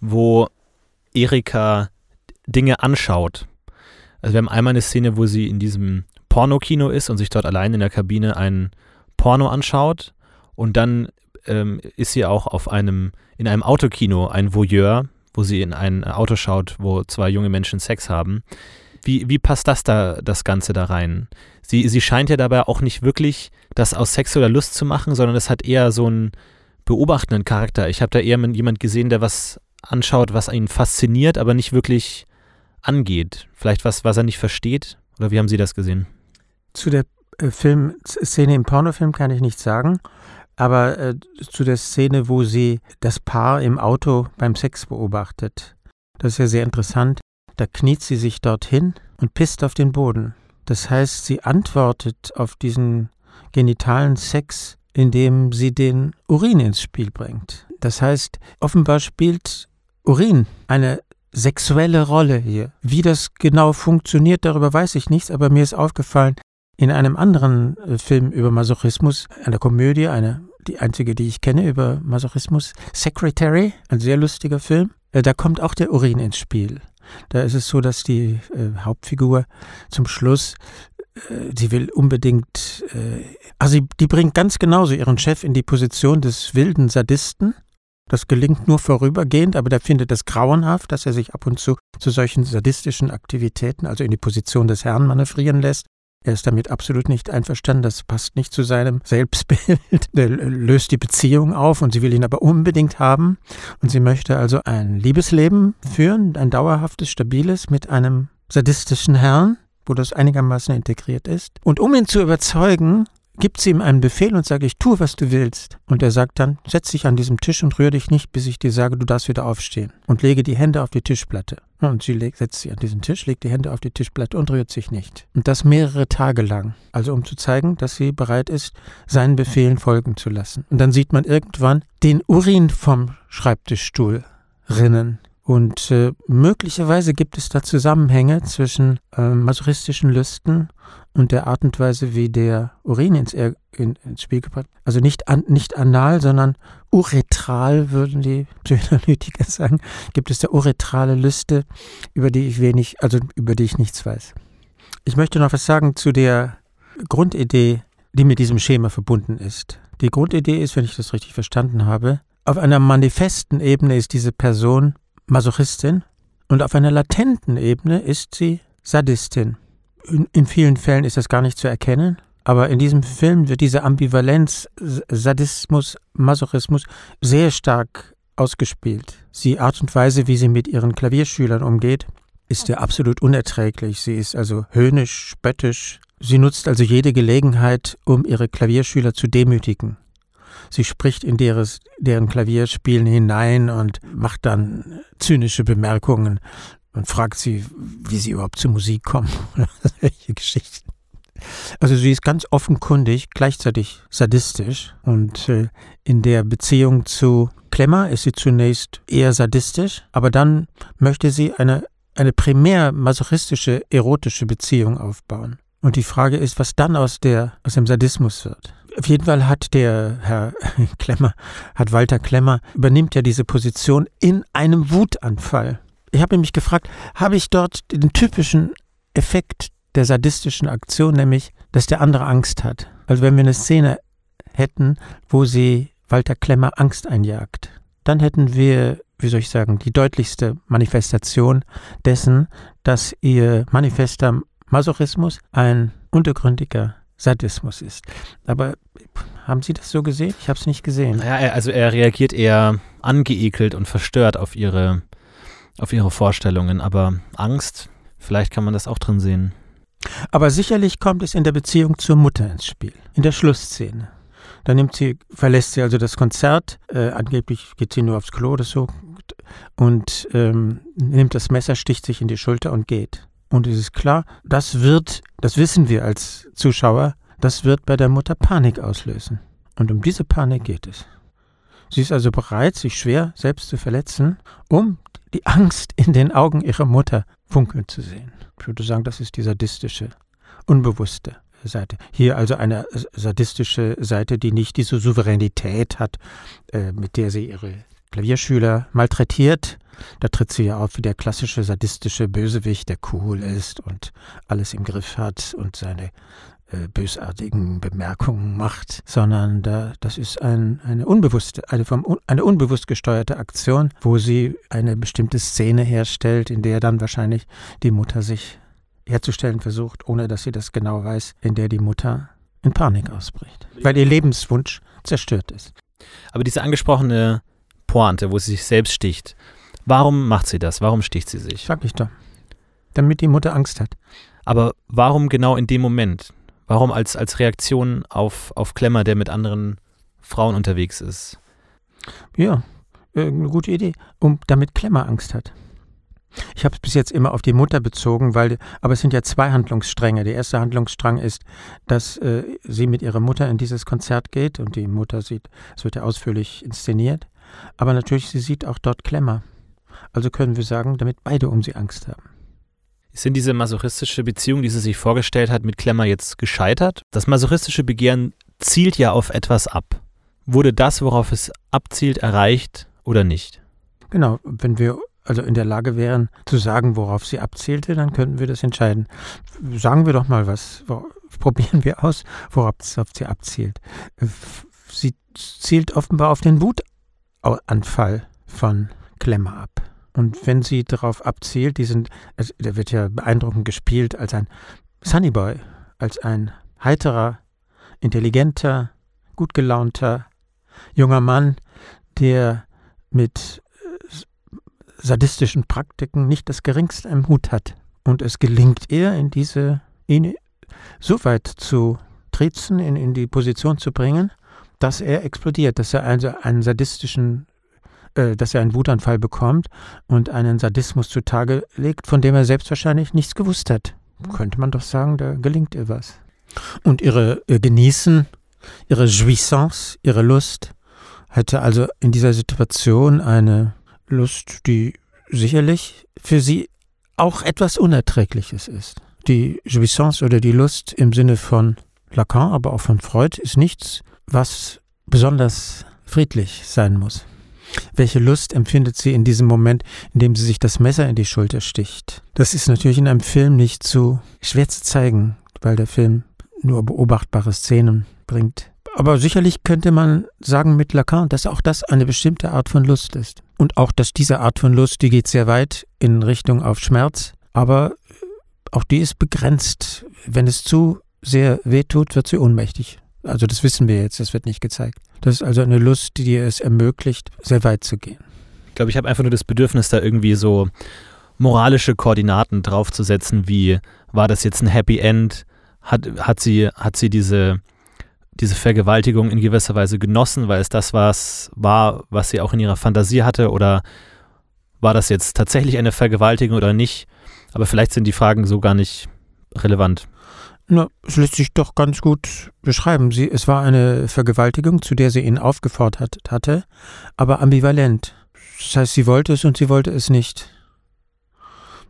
wo Erika Dinge anschaut. Also wir haben einmal eine Szene, wo sie in diesem Pornokino ist und sich dort allein in der Kabine ein Porno anschaut. Und dann ähm, ist sie auch auf einem, in einem Autokino ein Voyeur, wo sie in ein Auto schaut, wo zwei junge Menschen Sex haben. Wie, wie passt das da, das Ganze da rein? Sie, sie scheint ja dabei auch nicht wirklich das aus sexueller Lust zu machen, sondern es hat eher so einen beobachtenden Charakter. Ich habe da eher jemand gesehen, der was anschaut, was ihn fasziniert, aber nicht wirklich angeht. Vielleicht was, was er nicht versteht? Oder wie haben Sie das gesehen? Zu der äh, Filmszene im Pornofilm kann ich nichts sagen, aber äh, zu der Szene, wo sie das Paar im Auto beim Sex beobachtet. Das ist ja sehr interessant. Da kniet sie sich dorthin und pisst auf den Boden. Das heißt, sie antwortet auf diesen genitalen Sex, indem sie den Urin ins Spiel bringt. Das heißt, offenbar spielt Urin eine sexuelle Rolle hier. Wie das genau funktioniert, darüber weiß ich nichts, aber mir ist aufgefallen, in einem anderen äh, Film über Masochismus, einer Komödie, eine, die einzige, die ich kenne über Masochismus, Secretary, ein sehr lustiger Film, äh, da kommt auch der Urin ins Spiel. Da ist es so, dass die äh, Hauptfigur zum Schluss, äh, sie will unbedingt, äh, also die bringt ganz genauso ihren Chef in die Position des wilden Sadisten das gelingt nur vorübergehend, aber der findet es grauenhaft, dass er sich ab und zu zu solchen sadistischen Aktivitäten, also in die Position des Herrn manövrieren lässt. Er ist damit absolut nicht einverstanden, das passt nicht zu seinem Selbstbild. Er löst die Beziehung auf und sie will ihn aber unbedingt haben. Und sie möchte also ein Liebesleben führen, ein dauerhaftes, stabiles mit einem sadistischen Herrn, wo das einigermaßen integriert ist. Und um ihn zu überzeugen, gibt sie ihm einen Befehl und sagt, ich tue, was du willst. Und er sagt dann, setz dich an diesem Tisch und rühr dich nicht, bis ich dir sage, du darfst wieder aufstehen. Und lege die Hände auf die Tischplatte. Und sie legt, setzt sich an diesen Tisch, legt die Hände auf die Tischplatte und rührt sich nicht. Und das mehrere Tage lang. Also um zu zeigen, dass sie bereit ist, seinen Befehlen folgen zu lassen. Und dann sieht man irgendwann den Urin vom Schreibtischstuhl rinnen. Und äh, möglicherweise gibt es da Zusammenhänge zwischen äh, masochistischen Lüsten und der Art und Weise, wie der Urin ins, in, ins Spiel gebracht Also nicht, an, nicht anal, sondern uretral, würden die Psychoanalytiker sagen, gibt es da uretrale Lüste, über die ich wenig, also über die ich nichts weiß. Ich möchte noch was sagen zu der Grundidee, die mit diesem Schema verbunden ist. Die Grundidee ist, wenn ich das richtig verstanden habe, auf einer manifesten Ebene ist diese Person Masochistin und auf einer latenten Ebene ist sie Sadistin. In, in vielen Fällen ist das gar nicht zu erkennen, aber in diesem Film wird diese Ambivalenz, Sadismus, Masochismus sehr stark ausgespielt. Die Art und Weise, wie sie mit ihren Klavierschülern umgeht, ist ja absolut unerträglich. Sie ist also höhnisch, spöttisch. Sie nutzt also jede Gelegenheit, um ihre Klavierschüler zu demütigen. Sie spricht in deres, deren Klavierspielen hinein und macht dann zynische Bemerkungen und fragt sie, wie sie überhaupt zur Musik kommen oder welche Geschichten. Also sie ist ganz offenkundig, gleichzeitig sadistisch und äh, in der Beziehung zu Klemmer ist sie zunächst eher sadistisch, aber dann möchte sie eine, eine primär masochistische, erotische Beziehung aufbauen. Und die Frage ist, was dann aus, der, aus dem Sadismus wird. Auf jeden Fall hat der Herr Klemmer, hat Walter Klemmer, übernimmt ja diese Position in einem Wutanfall. Ich habe mich gefragt, habe ich dort den typischen Effekt der sadistischen Aktion, nämlich, dass der andere Angst hat. Also wenn wir eine Szene hätten, wo sie Walter Klemmer Angst einjagt, dann hätten wir, wie soll ich sagen, die deutlichste Manifestation dessen, dass ihr manifester Masochismus ein untergründiger Sadismus ist. Aber haben Sie das so gesehen? Ich habe es nicht gesehen. Ja, also er reagiert eher angeekelt und verstört auf ihre, auf ihre Vorstellungen, aber Angst, vielleicht kann man das auch drin sehen. Aber sicherlich kommt es in der Beziehung zur Mutter ins Spiel, in der Schlussszene. Da nimmt sie, verlässt sie also das Konzert, äh, angeblich geht sie nur aufs Klo oder so, und ähm, nimmt das Messer, sticht sich in die Schulter und geht. Und es ist klar, das wird, das wissen wir als Zuschauer, das wird bei der Mutter Panik auslösen. Und um diese Panik geht es. Sie ist also bereit, sich schwer selbst zu verletzen, um die Angst in den Augen ihrer Mutter funkeln zu sehen. Ich würde sagen, das ist die sadistische, unbewusste Seite. Hier also eine sadistische Seite, die nicht diese Souveränität hat, äh, mit der sie ihre Klavierschüler malträtiert, Da tritt sie ja auf wie der klassische sadistische Bösewicht, der cool ist und alles im Griff hat und seine äh, bösartigen Bemerkungen macht, sondern da, das ist ein, eine unbewusste, eine, vom, eine unbewusst gesteuerte Aktion, wo sie eine bestimmte Szene herstellt, in der dann wahrscheinlich die Mutter sich herzustellen versucht, ohne dass sie das genau weiß, in der die Mutter in Panik ausbricht, weil ihr Lebenswunsch zerstört ist. Aber diese angesprochene Pointe, wo sie sich selbst sticht, warum macht sie das? Warum sticht sie sich? Sag ich doch. Damit die Mutter Angst hat. Aber warum genau in dem Moment? Warum als, als Reaktion auf, auf Klemmer, der mit anderen Frauen unterwegs ist? Ja, eine gute Idee. Um, damit Klemmer Angst hat. Ich habe es bis jetzt immer auf die Mutter bezogen, weil, aber es sind ja zwei Handlungsstränge. Der erste Handlungsstrang ist, dass äh, sie mit ihrer Mutter in dieses Konzert geht und die Mutter sieht, es wird ja ausführlich inszeniert. Aber natürlich, sie sieht auch dort Klemmer. Also können wir sagen, damit beide um sie Angst haben. Sind diese masochistische Beziehung, die sie sich vorgestellt hat, mit Klemmer jetzt gescheitert? Das masochistische Begehren zielt ja auf etwas ab. Wurde das, worauf es abzielt, erreicht oder nicht? Genau, wenn wir also in der Lage wären zu sagen, worauf sie abzielte, dann könnten wir das entscheiden. Sagen wir doch mal was, probieren wir aus, worauf sie abzielt. Sie zielt offenbar auf den Wutanfall von Klemmer ab. Und wenn sie darauf abzielt, die sind, also der wird ja beeindruckend gespielt als ein Sunnyboy, als ein heiterer, intelligenter, gut gelaunter junger Mann, der mit äh, sadistischen Praktiken nicht das geringste im Hut hat. Und es gelingt ihr, in diese, ihn so weit zu triezen, in, in die Position zu bringen, dass er explodiert, dass er also einen sadistischen äh, dass er einen Wutanfall bekommt und einen Sadismus zutage legt, von dem er selbst wahrscheinlich nichts gewusst hat. Könnte man doch sagen, da gelingt ihr was. Und ihre ihr Genießen, ihre Jouissance, ihre Lust, hätte also in dieser Situation eine Lust, die sicherlich für sie auch etwas Unerträgliches ist. Die Jouissance oder die Lust im Sinne von Lacan, aber auch von Freud, ist nichts, was besonders friedlich sein muss. Welche Lust empfindet sie in diesem Moment, in dem sie sich das Messer in die Schulter sticht? Das ist natürlich in einem Film nicht so schwer zu zeigen, weil der Film nur beobachtbare Szenen bringt. Aber sicherlich könnte man sagen mit Lacan, dass auch das eine bestimmte Art von Lust ist. Und auch, dass diese Art von Lust, die geht sehr weit in Richtung auf Schmerz, aber auch die ist begrenzt. Wenn es zu sehr wehtut, wird sie ohnmächtig. Also das wissen wir jetzt, das wird nicht gezeigt. Das ist also eine Lust, die es ermöglicht, sehr weit zu gehen. Ich glaube, ich habe einfach nur das Bedürfnis, da irgendwie so moralische Koordinaten draufzusetzen, wie war das jetzt ein Happy End? Hat, hat, sie, hat sie diese, diese Vergewaltigung in gewisser Weise genossen, weil es das was war, was sie auch in ihrer Fantasie hatte? Oder war das jetzt tatsächlich eine Vergewaltigung oder nicht? Aber vielleicht sind die Fragen so gar nicht relevant. Na, es lässt sich doch ganz gut beschreiben. Sie, es war eine Vergewaltigung, zu der sie ihn aufgefordert hatte, aber ambivalent. Das heißt, sie wollte es und sie wollte es nicht.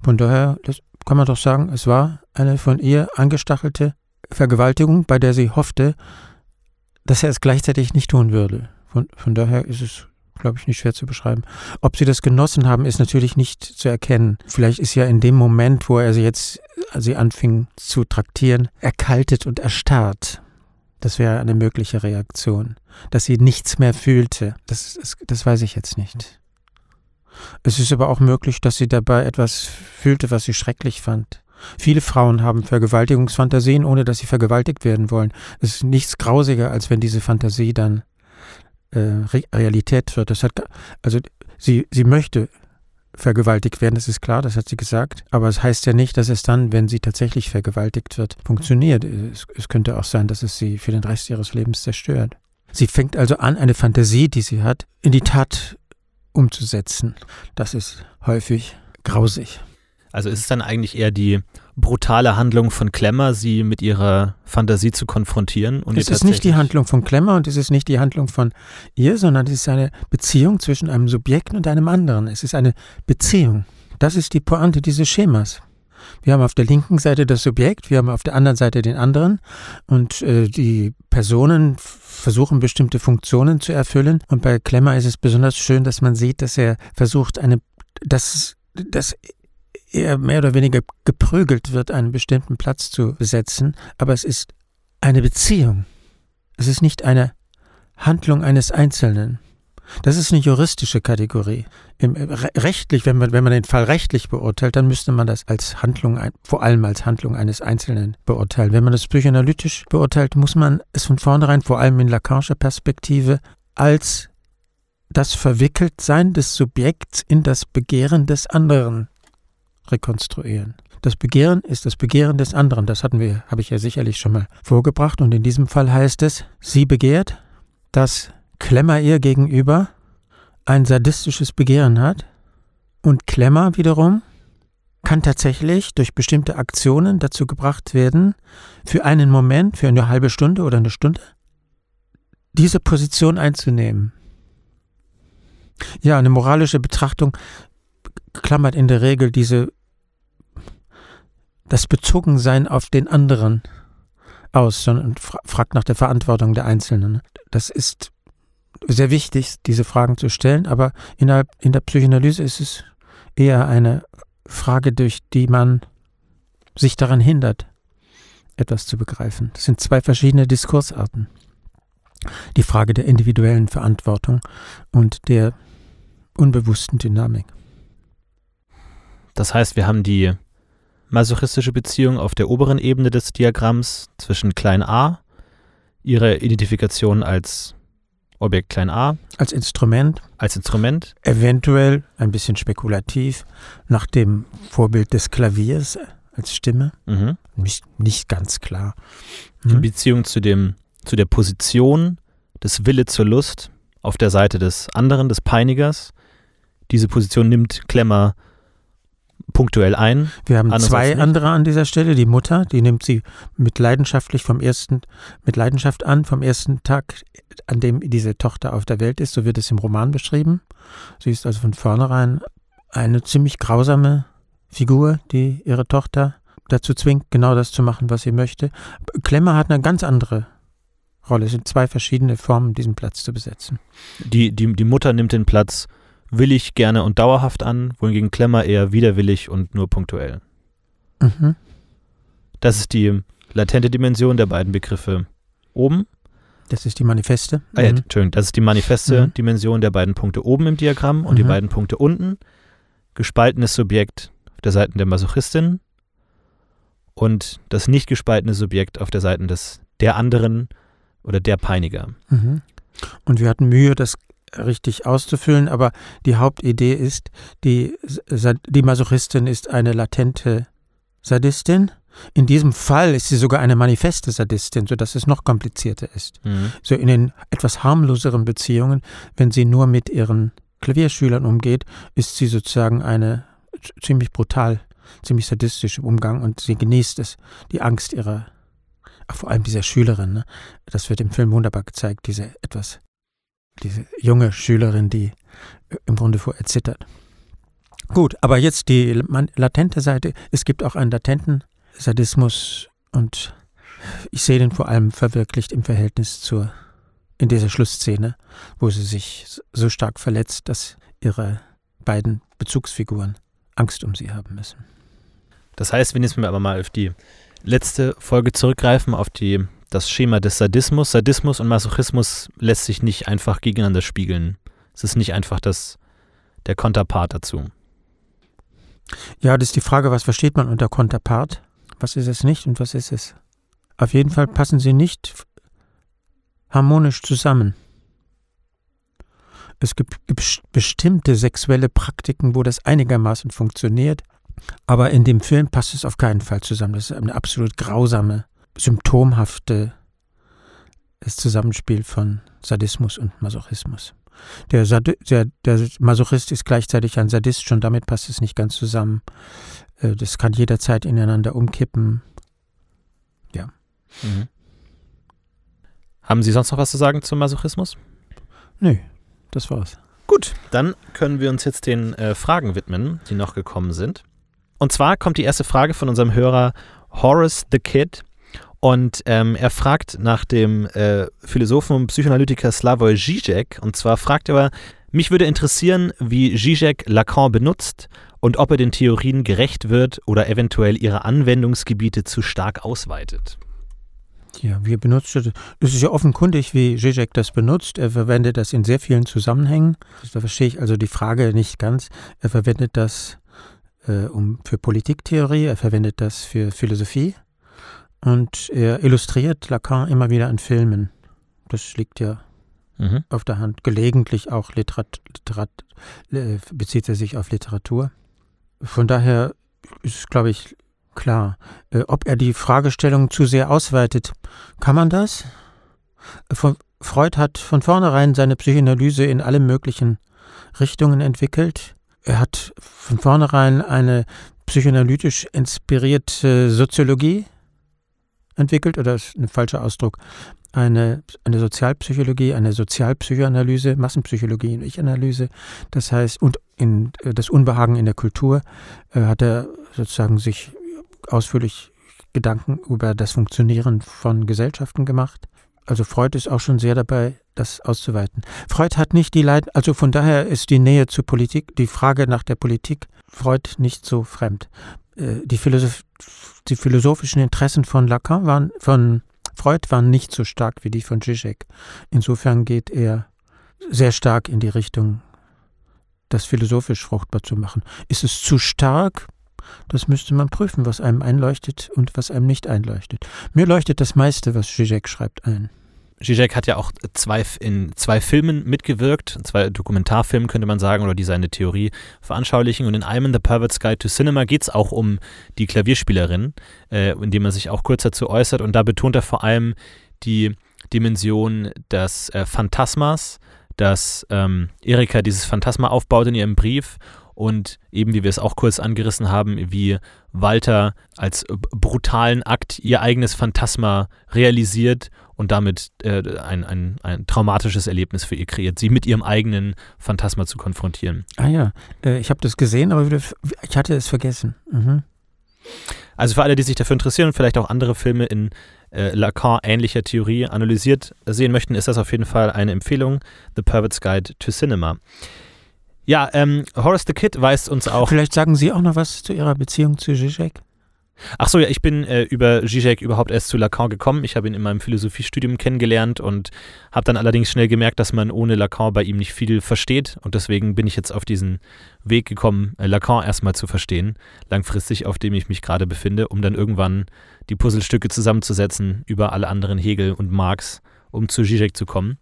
Von daher kann man doch sagen, es war eine von ihr angestachelte Vergewaltigung, bei der sie hoffte, dass er es gleichzeitig nicht tun würde. Von, von daher ist es glaube ich, nicht schwer zu beschreiben. Ob sie das genossen haben, ist natürlich nicht zu erkennen. Vielleicht ist ja in dem Moment, wo er sie jetzt sie anfing zu traktieren, erkaltet und erstarrt. Das wäre eine mögliche Reaktion. Dass sie nichts mehr fühlte, das, das, das weiß ich jetzt nicht. Es ist aber auch möglich, dass sie dabei etwas fühlte, was sie schrecklich fand. Viele Frauen haben Vergewaltigungsfantasien, ohne dass sie vergewaltigt werden wollen. Es ist nichts grausiger, als wenn diese Fantasie dann Realität wird. Das hat, also sie, sie möchte vergewaltigt werden, das ist klar, das hat sie gesagt. Aber es heißt ja nicht, dass es dann, wenn sie tatsächlich vergewaltigt wird, funktioniert. Es, es könnte auch sein, dass es sie für den Rest ihres Lebens zerstört. Sie fängt also an, eine Fantasie, die sie hat, in die Tat umzusetzen. Das ist häufig grausig. Also ist es dann eigentlich eher die brutale Handlung von Klemmer, sie mit ihrer Fantasie zu konfrontieren? Und es ist nicht die Handlung von Klemmer und es ist nicht die Handlung von ihr, sondern es ist eine Beziehung zwischen einem Subjekt und einem anderen. Es ist eine Beziehung. Das ist die Pointe dieses Schemas. Wir haben auf der linken Seite das Subjekt, wir haben auf der anderen Seite den anderen und äh, die Personen versuchen bestimmte Funktionen zu erfüllen. Und bei Klemmer ist es besonders schön, dass man sieht, dass er versucht, eine dass, dass er mehr oder weniger geprügelt wird, einen bestimmten Platz zu besetzen, aber es ist eine Beziehung. Es ist nicht eine Handlung eines Einzelnen. Das ist eine juristische Kategorie. Im, äh, rechtlich, wenn man, wenn man den Fall rechtlich beurteilt, dann müsste man das als Handlung, vor allem als Handlung eines Einzelnen beurteilen. Wenn man das psychoanalytisch beurteilt, muss man es von vornherein, vor allem in Lacanischer Perspektive, als das Verwickeltsein des Subjekts in das Begehren des anderen rekonstruieren. Das Begehren ist das Begehren des anderen. Das hatten wir, habe ich ja sicherlich schon mal vorgebracht. Und in diesem Fall heißt es, sie begehrt, dass Klemmer ihr gegenüber ein sadistisches Begehren hat. Und Klemmer wiederum kann tatsächlich durch bestimmte Aktionen dazu gebracht werden, für einen Moment, für eine halbe Stunde oder eine Stunde, diese Position einzunehmen. Ja, eine moralische Betrachtung klammert in der Regel diese das Bezogensein auf den anderen aus, sondern fragt nach der Verantwortung der Einzelnen. Das ist sehr wichtig, diese Fragen zu stellen, aber innerhalb in der Psychoanalyse ist es eher eine Frage, durch die man sich daran hindert, etwas zu begreifen. Das sind zwei verschiedene Diskursarten. Die Frage der individuellen Verantwortung und der unbewussten Dynamik. Das heißt, wir haben die masochistische Beziehung auf der oberen Ebene des Diagramms zwischen klein a, ihre Identifikation als Objekt klein a. Als Instrument. Als Instrument. Eventuell ein bisschen spekulativ nach dem Vorbild des Klaviers als Stimme. Mhm. Nicht, nicht ganz klar. Mhm. Die Beziehung zu, dem, zu der Position des Wille zur Lust auf der Seite des anderen, des Peinigers. Diese Position nimmt Klemmer punktuell ein. Wir haben zwei andere an dieser Stelle. Die Mutter, die nimmt sie mit leidenschaftlich vom ersten, mit Leidenschaft an, vom ersten Tag, an dem diese Tochter auf der Welt ist. So wird es im Roman beschrieben. Sie ist also von vornherein eine ziemlich grausame Figur, die ihre Tochter dazu zwingt, genau das zu machen, was sie möchte. Klemmer hat eine ganz andere Rolle. Es sind zwei verschiedene Formen, diesen Platz zu besetzen. Die, die, die Mutter nimmt den Platz willig, gerne und dauerhaft an, wohingegen Klemmer eher widerwillig und nur punktuell. Mhm. Das ist die latente Dimension der beiden Begriffe oben. Das ist die manifeste. Ah, ja, mhm. Entschuldigung, das ist die manifeste mhm. Dimension der beiden Punkte oben im Diagramm und die mhm. beiden Punkte unten. Gespaltenes Subjekt auf der Seite der Masochistin und das nicht gespaltene Subjekt auf der Seite des der anderen oder der Peiniger. Mhm. Und wir hatten Mühe, das richtig auszufüllen, aber die Hauptidee ist, die, die Masochistin ist eine latente Sadistin. In diesem Fall ist sie sogar eine manifeste Sadistin, sodass es noch komplizierter ist. Mhm. So in den etwas harmloseren Beziehungen, wenn sie nur mit ihren Klavierschülern umgeht, ist sie sozusagen eine ziemlich brutal, ziemlich sadistische Umgang und sie genießt es, die Angst ihrer, vor allem dieser Schülerin. Ne? Das wird im Film wunderbar gezeigt, diese etwas diese junge Schülerin, die äh, im Grunde vor erzittert. Gut, aber jetzt die latente Seite. Es gibt auch einen latenten Sadismus und ich sehe den vor allem verwirklicht im Verhältnis zur, in dieser Schlussszene, wo sie sich so stark verletzt, dass ihre beiden Bezugsfiguren Angst um sie haben müssen. Das heißt, wenn jetzt wir aber mal auf die letzte Folge zurückgreifen, auf die das Schema des Sadismus. Sadismus und Masochismus lässt sich nicht einfach gegeneinander spiegeln. Es ist nicht einfach das, der Konterpart dazu. Ja, das ist die Frage, was versteht man unter Konterpart? Was ist es nicht und was ist es? Auf jeden Fall passen sie nicht harmonisch zusammen. Es gibt bestimmte sexuelle Praktiken, wo das einigermaßen funktioniert, aber in dem Film passt es auf keinen Fall zusammen. Das ist eine absolut grausame symptomhafte das Zusammenspiel von Sadismus und Masochismus. Der, Sadi der, der, Masochist ist gleichzeitig ein Sadist, schon damit passt es nicht ganz zusammen. Äh, das kann jederzeit ineinander umkippen. Ja. Mhm. Haben Sie sonst noch was zu sagen zum Masochismus? Nö, das war's. Gut, dann können wir uns jetzt den äh, Fragen widmen, die noch gekommen sind. Und zwar kommt die erste Frage von unserem Hörer Horace the Kid. Und ähm, er fragt nach dem äh, Philosophen und Psychoanalytiker Slavoj Žižek. Und zwar fragt er, Mich würde interessieren, wie Zizek Lacan benutzt und ob er den Theorien gerecht wird oder eventuell ihre Anwendungsgebiete zu stark ausweitet. Ja, wie benutzt er Es ist ja offenkundig, wie Zizek das benutzt. Er verwendet das in sehr vielen Zusammenhängen. Da verstehe ich also die Frage nicht ganz. Er verwendet das äh, um, für Politiktheorie, er verwendet das für Philosophie und er illustriert Lacan immer wieder in Filmen. Das liegt ja mhm. auf der Hand. Gelegentlich auch Literat, Literat, bezieht er sich auf Literatur. Von daher ist, glaube ich, klar. Äh, ob er die Fragestellung zu sehr ausweitet, kann man das? Von, Freud hat von vornherein seine Psychoanalyse in alle möglichen Richtungen entwickelt. Er hat von vornherein eine psychoanalytisch inspirierte Soziologie entwickelt, oder ist ein falscher Ausdruck, eine, eine Sozialpsychologie, eine Sozialpsychoanalyse, Massenpsychologie und Ich-Analyse. Das heißt, und in äh, das Unbehagen in der Kultur äh, hat er sozusagen sich ausführlich Gedanken über das Funktionieren von Gesellschaften gemacht. Also Freud ist auch schon sehr dabei, das auszuweiten. Freud hat nicht die Leid, also von daher ist die Nähe zur Politik, die Frage nach der Politik, Freud nicht so fremd. Äh, die, Philosoph die philosophischen Interessen von Lacan waren, von Freud waren nicht so stark wie die von Zizek. Insofern geht er sehr stark in die Richtung, das philosophisch fruchtbar zu machen. Ist es zu stark? Das müsste man prüfen, was einem einleuchtet und was einem nicht einleuchtet. Mir leuchtet das meiste, was Zizek schreibt, ein. Zizek hat ja auch zwei, in zwei Filmen mitgewirkt, zwei Dokumentarfilmen könnte man sagen, oder die seine Theorie veranschaulichen. Und in einem, The Pervert's Guide to Cinema, geht es auch um die Klavierspielerin, äh, in dem er sich auch kurz dazu äußert. Und da betont er vor allem die Dimension des äh, Phantasmas, dass ähm, Erika dieses Phantasma aufbaut in ihrem Brief und eben, wie wir es auch kurz angerissen haben, wie Walter als brutalen Akt ihr eigenes Phantasma realisiert und damit äh, ein, ein, ein traumatisches Erlebnis für ihr kreiert, sie mit ihrem eigenen Phantasma zu konfrontieren. Ah ja, äh, ich habe das gesehen, aber ich hatte es vergessen. Mhm. Also für alle, die sich dafür interessieren und vielleicht auch andere Filme in äh, Lacan ähnlicher Theorie analysiert sehen möchten, ist das auf jeden Fall eine Empfehlung. The Pervert's Guide to Cinema. Ja, ähm, Horace the Kid weist uns auch. Vielleicht sagen Sie auch noch was zu Ihrer Beziehung zu Zizek? Ach so, ja, ich bin äh, über Zizek überhaupt erst zu Lacan gekommen. Ich habe ihn in meinem Philosophiestudium kennengelernt und habe dann allerdings schnell gemerkt, dass man ohne Lacan bei ihm nicht viel versteht. Und deswegen bin ich jetzt auf diesen Weg gekommen, äh, Lacan erstmal zu verstehen, langfristig, auf dem ich mich gerade befinde, um dann irgendwann die Puzzlestücke zusammenzusetzen über alle anderen Hegel und Marx, um zu Zizek zu kommen.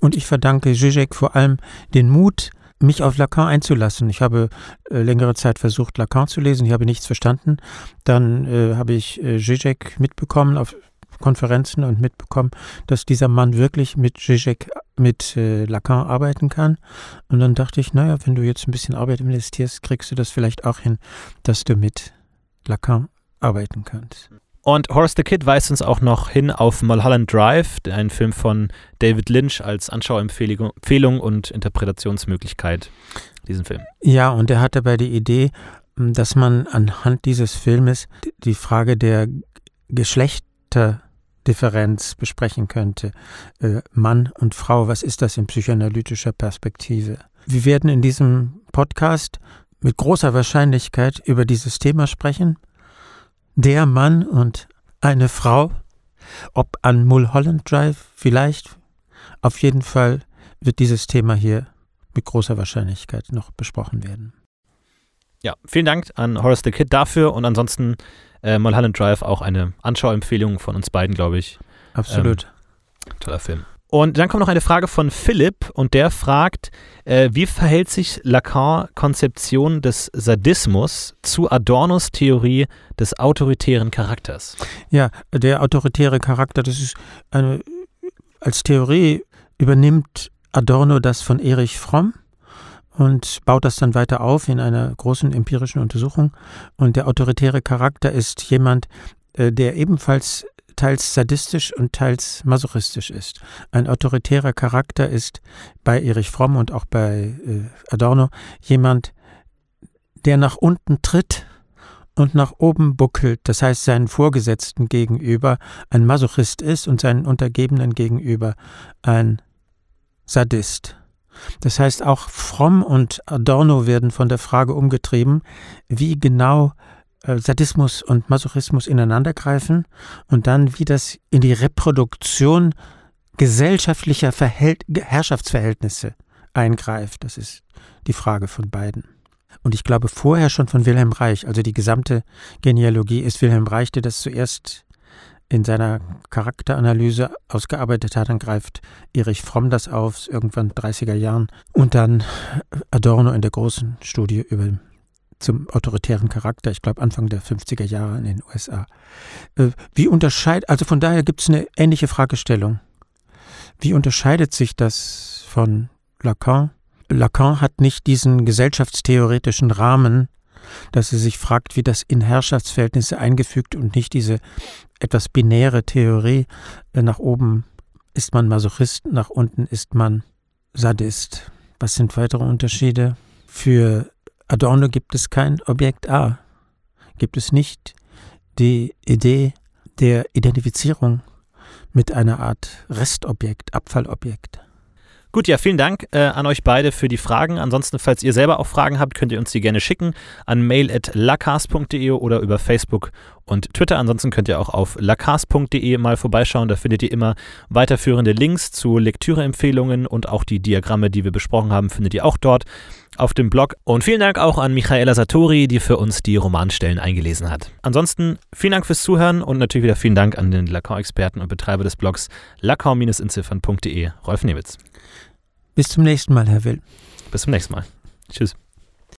Und ich verdanke Zizek vor allem den Mut, mich auf Lacan einzulassen. Ich habe äh, längere Zeit versucht, Lacan zu lesen, ich habe nichts verstanden. Dann äh, habe ich äh, Zizek mitbekommen auf Konferenzen und mitbekommen, dass dieser Mann wirklich mit Zizek, mit äh, Lacan arbeiten kann. Und dann dachte ich, naja, wenn du jetzt ein bisschen Arbeit investierst, kriegst du das vielleicht auch hin, dass du mit Lacan arbeiten kannst. Und Horace the Kid weist uns auch noch hin auf Mulholland Drive, ein Film von David Lynch als Anschauempfehlung und Interpretationsmöglichkeit, diesen Film. Ja, und er hat dabei die Idee, dass man anhand dieses Filmes die Frage der Geschlechterdifferenz besprechen könnte. Äh, Mann und Frau, was ist das in psychoanalytischer Perspektive? Wir werden in diesem Podcast mit großer Wahrscheinlichkeit über dieses Thema sprechen der Mann und eine Frau, ob an Mulholland Drive vielleicht, auf jeden Fall wird dieses Thema hier mit großer Wahrscheinlichkeit noch besprochen werden. Ja, vielen Dank an Horace the Kid dafür und ansonsten äh, Mulholland Drive auch eine Anschauempfehlung von uns beiden, glaube ich. Absolut. Ähm, toller Film. Und dann kommt noch eine Frage von Philipp und der fragt, äh, wie verhält sich Lacan Konzeption des Sadismus zu Adornos Theorie des autoritären Charakters? Ja, der autoritäre Charakter, das ist eine, als Theorie übernimmt Adorno das von Erich Fromm und baut das dann weiter auf in einer großen empirischen Untersuchung. Und der autoritäre Charakter ist jemand, äh, der ebenfalls teils sadistisch und teils masochistisch ist. Ein autoritärer Charakter ist bei Erich Fromm und auch bei äh, Adorno jemand, der nach unten tritt und nach oben buckelt, das heißt seinen Vorgesetzten gegenüber ein Masochist ist und seinen Untergebenen gegenüber ein Sadist. Das heißt, auch Fromm und Adorno werden von der Frage umgetrieben, wie genau Sadismus und Masochismus ineinandergreifen und dann, wie das in die Reproduktion gesellschaftlicher Verhält Herrschaftsverhältnisse eingreift. Das ist die Frage von beiden. Und ich glaube vorher schon von Wilhelm Reich, also die gesamte Genealogie ist Wilhelm Reich, der das zuerst in seiner Charakteranalyse ausgearbeitet hat, dann greift Erich Fromm das auf, irgendwann 30er Jahren, und dann Adorno in der großen Studie über zum autoritären Charakter, ich glaube Anfang der 50er Jahre in den USA. Äh, wie unterscheidet, also von daher gibt es eine ähnliche Fragestellung. Wie unterscheidet sich das von Lacan? Lacan hat nicht diesen gesellschaftstheoretischen Rahmen, dass er sich fragt, wie das in Herrschaftsverhältnisse eingefügt und nicht diese etwas binäre Theorie, äh, nach oben ist man Masochist, nach unten ist man Sadist. Was sind weitere Unterschiede? Für Adorno gibt es kein Objekt A. Gibt es nicht die Idee der Identifizierung mit einer Art Restobjekt, Abfallobjekt. Gut, ja, vielen Dank äh, an euch beide für die Fragen. Ansonsten, falls ihr selber auch Fragen habt, könnt ihr uns die gerne schicken an mail.lacast.de oder über Facebook und Twitter. Ansonsten könnt ihr auch auf lacast.de mal vorbeischauen. Da findet ihr immer weiterführende Links zu Lektüreempfehlungen und auch die Diagramme, die wir besprochen haben, findet ihr auch dort auf dem Blog. Und vielen Dank auch an Michaela Satori, die für uns die Romanstellen eingelesen hat. Ansonsten vielen Dank fürs Zuhören und natürlich wieder vielen Dank an den Lacan-Experten und Betreiber des Blogs lacan-inziffern.de, Rolf Newitz. Bis zum nächsten Mal, Herr Will. Bis zum nächsten Mal. Tschüss.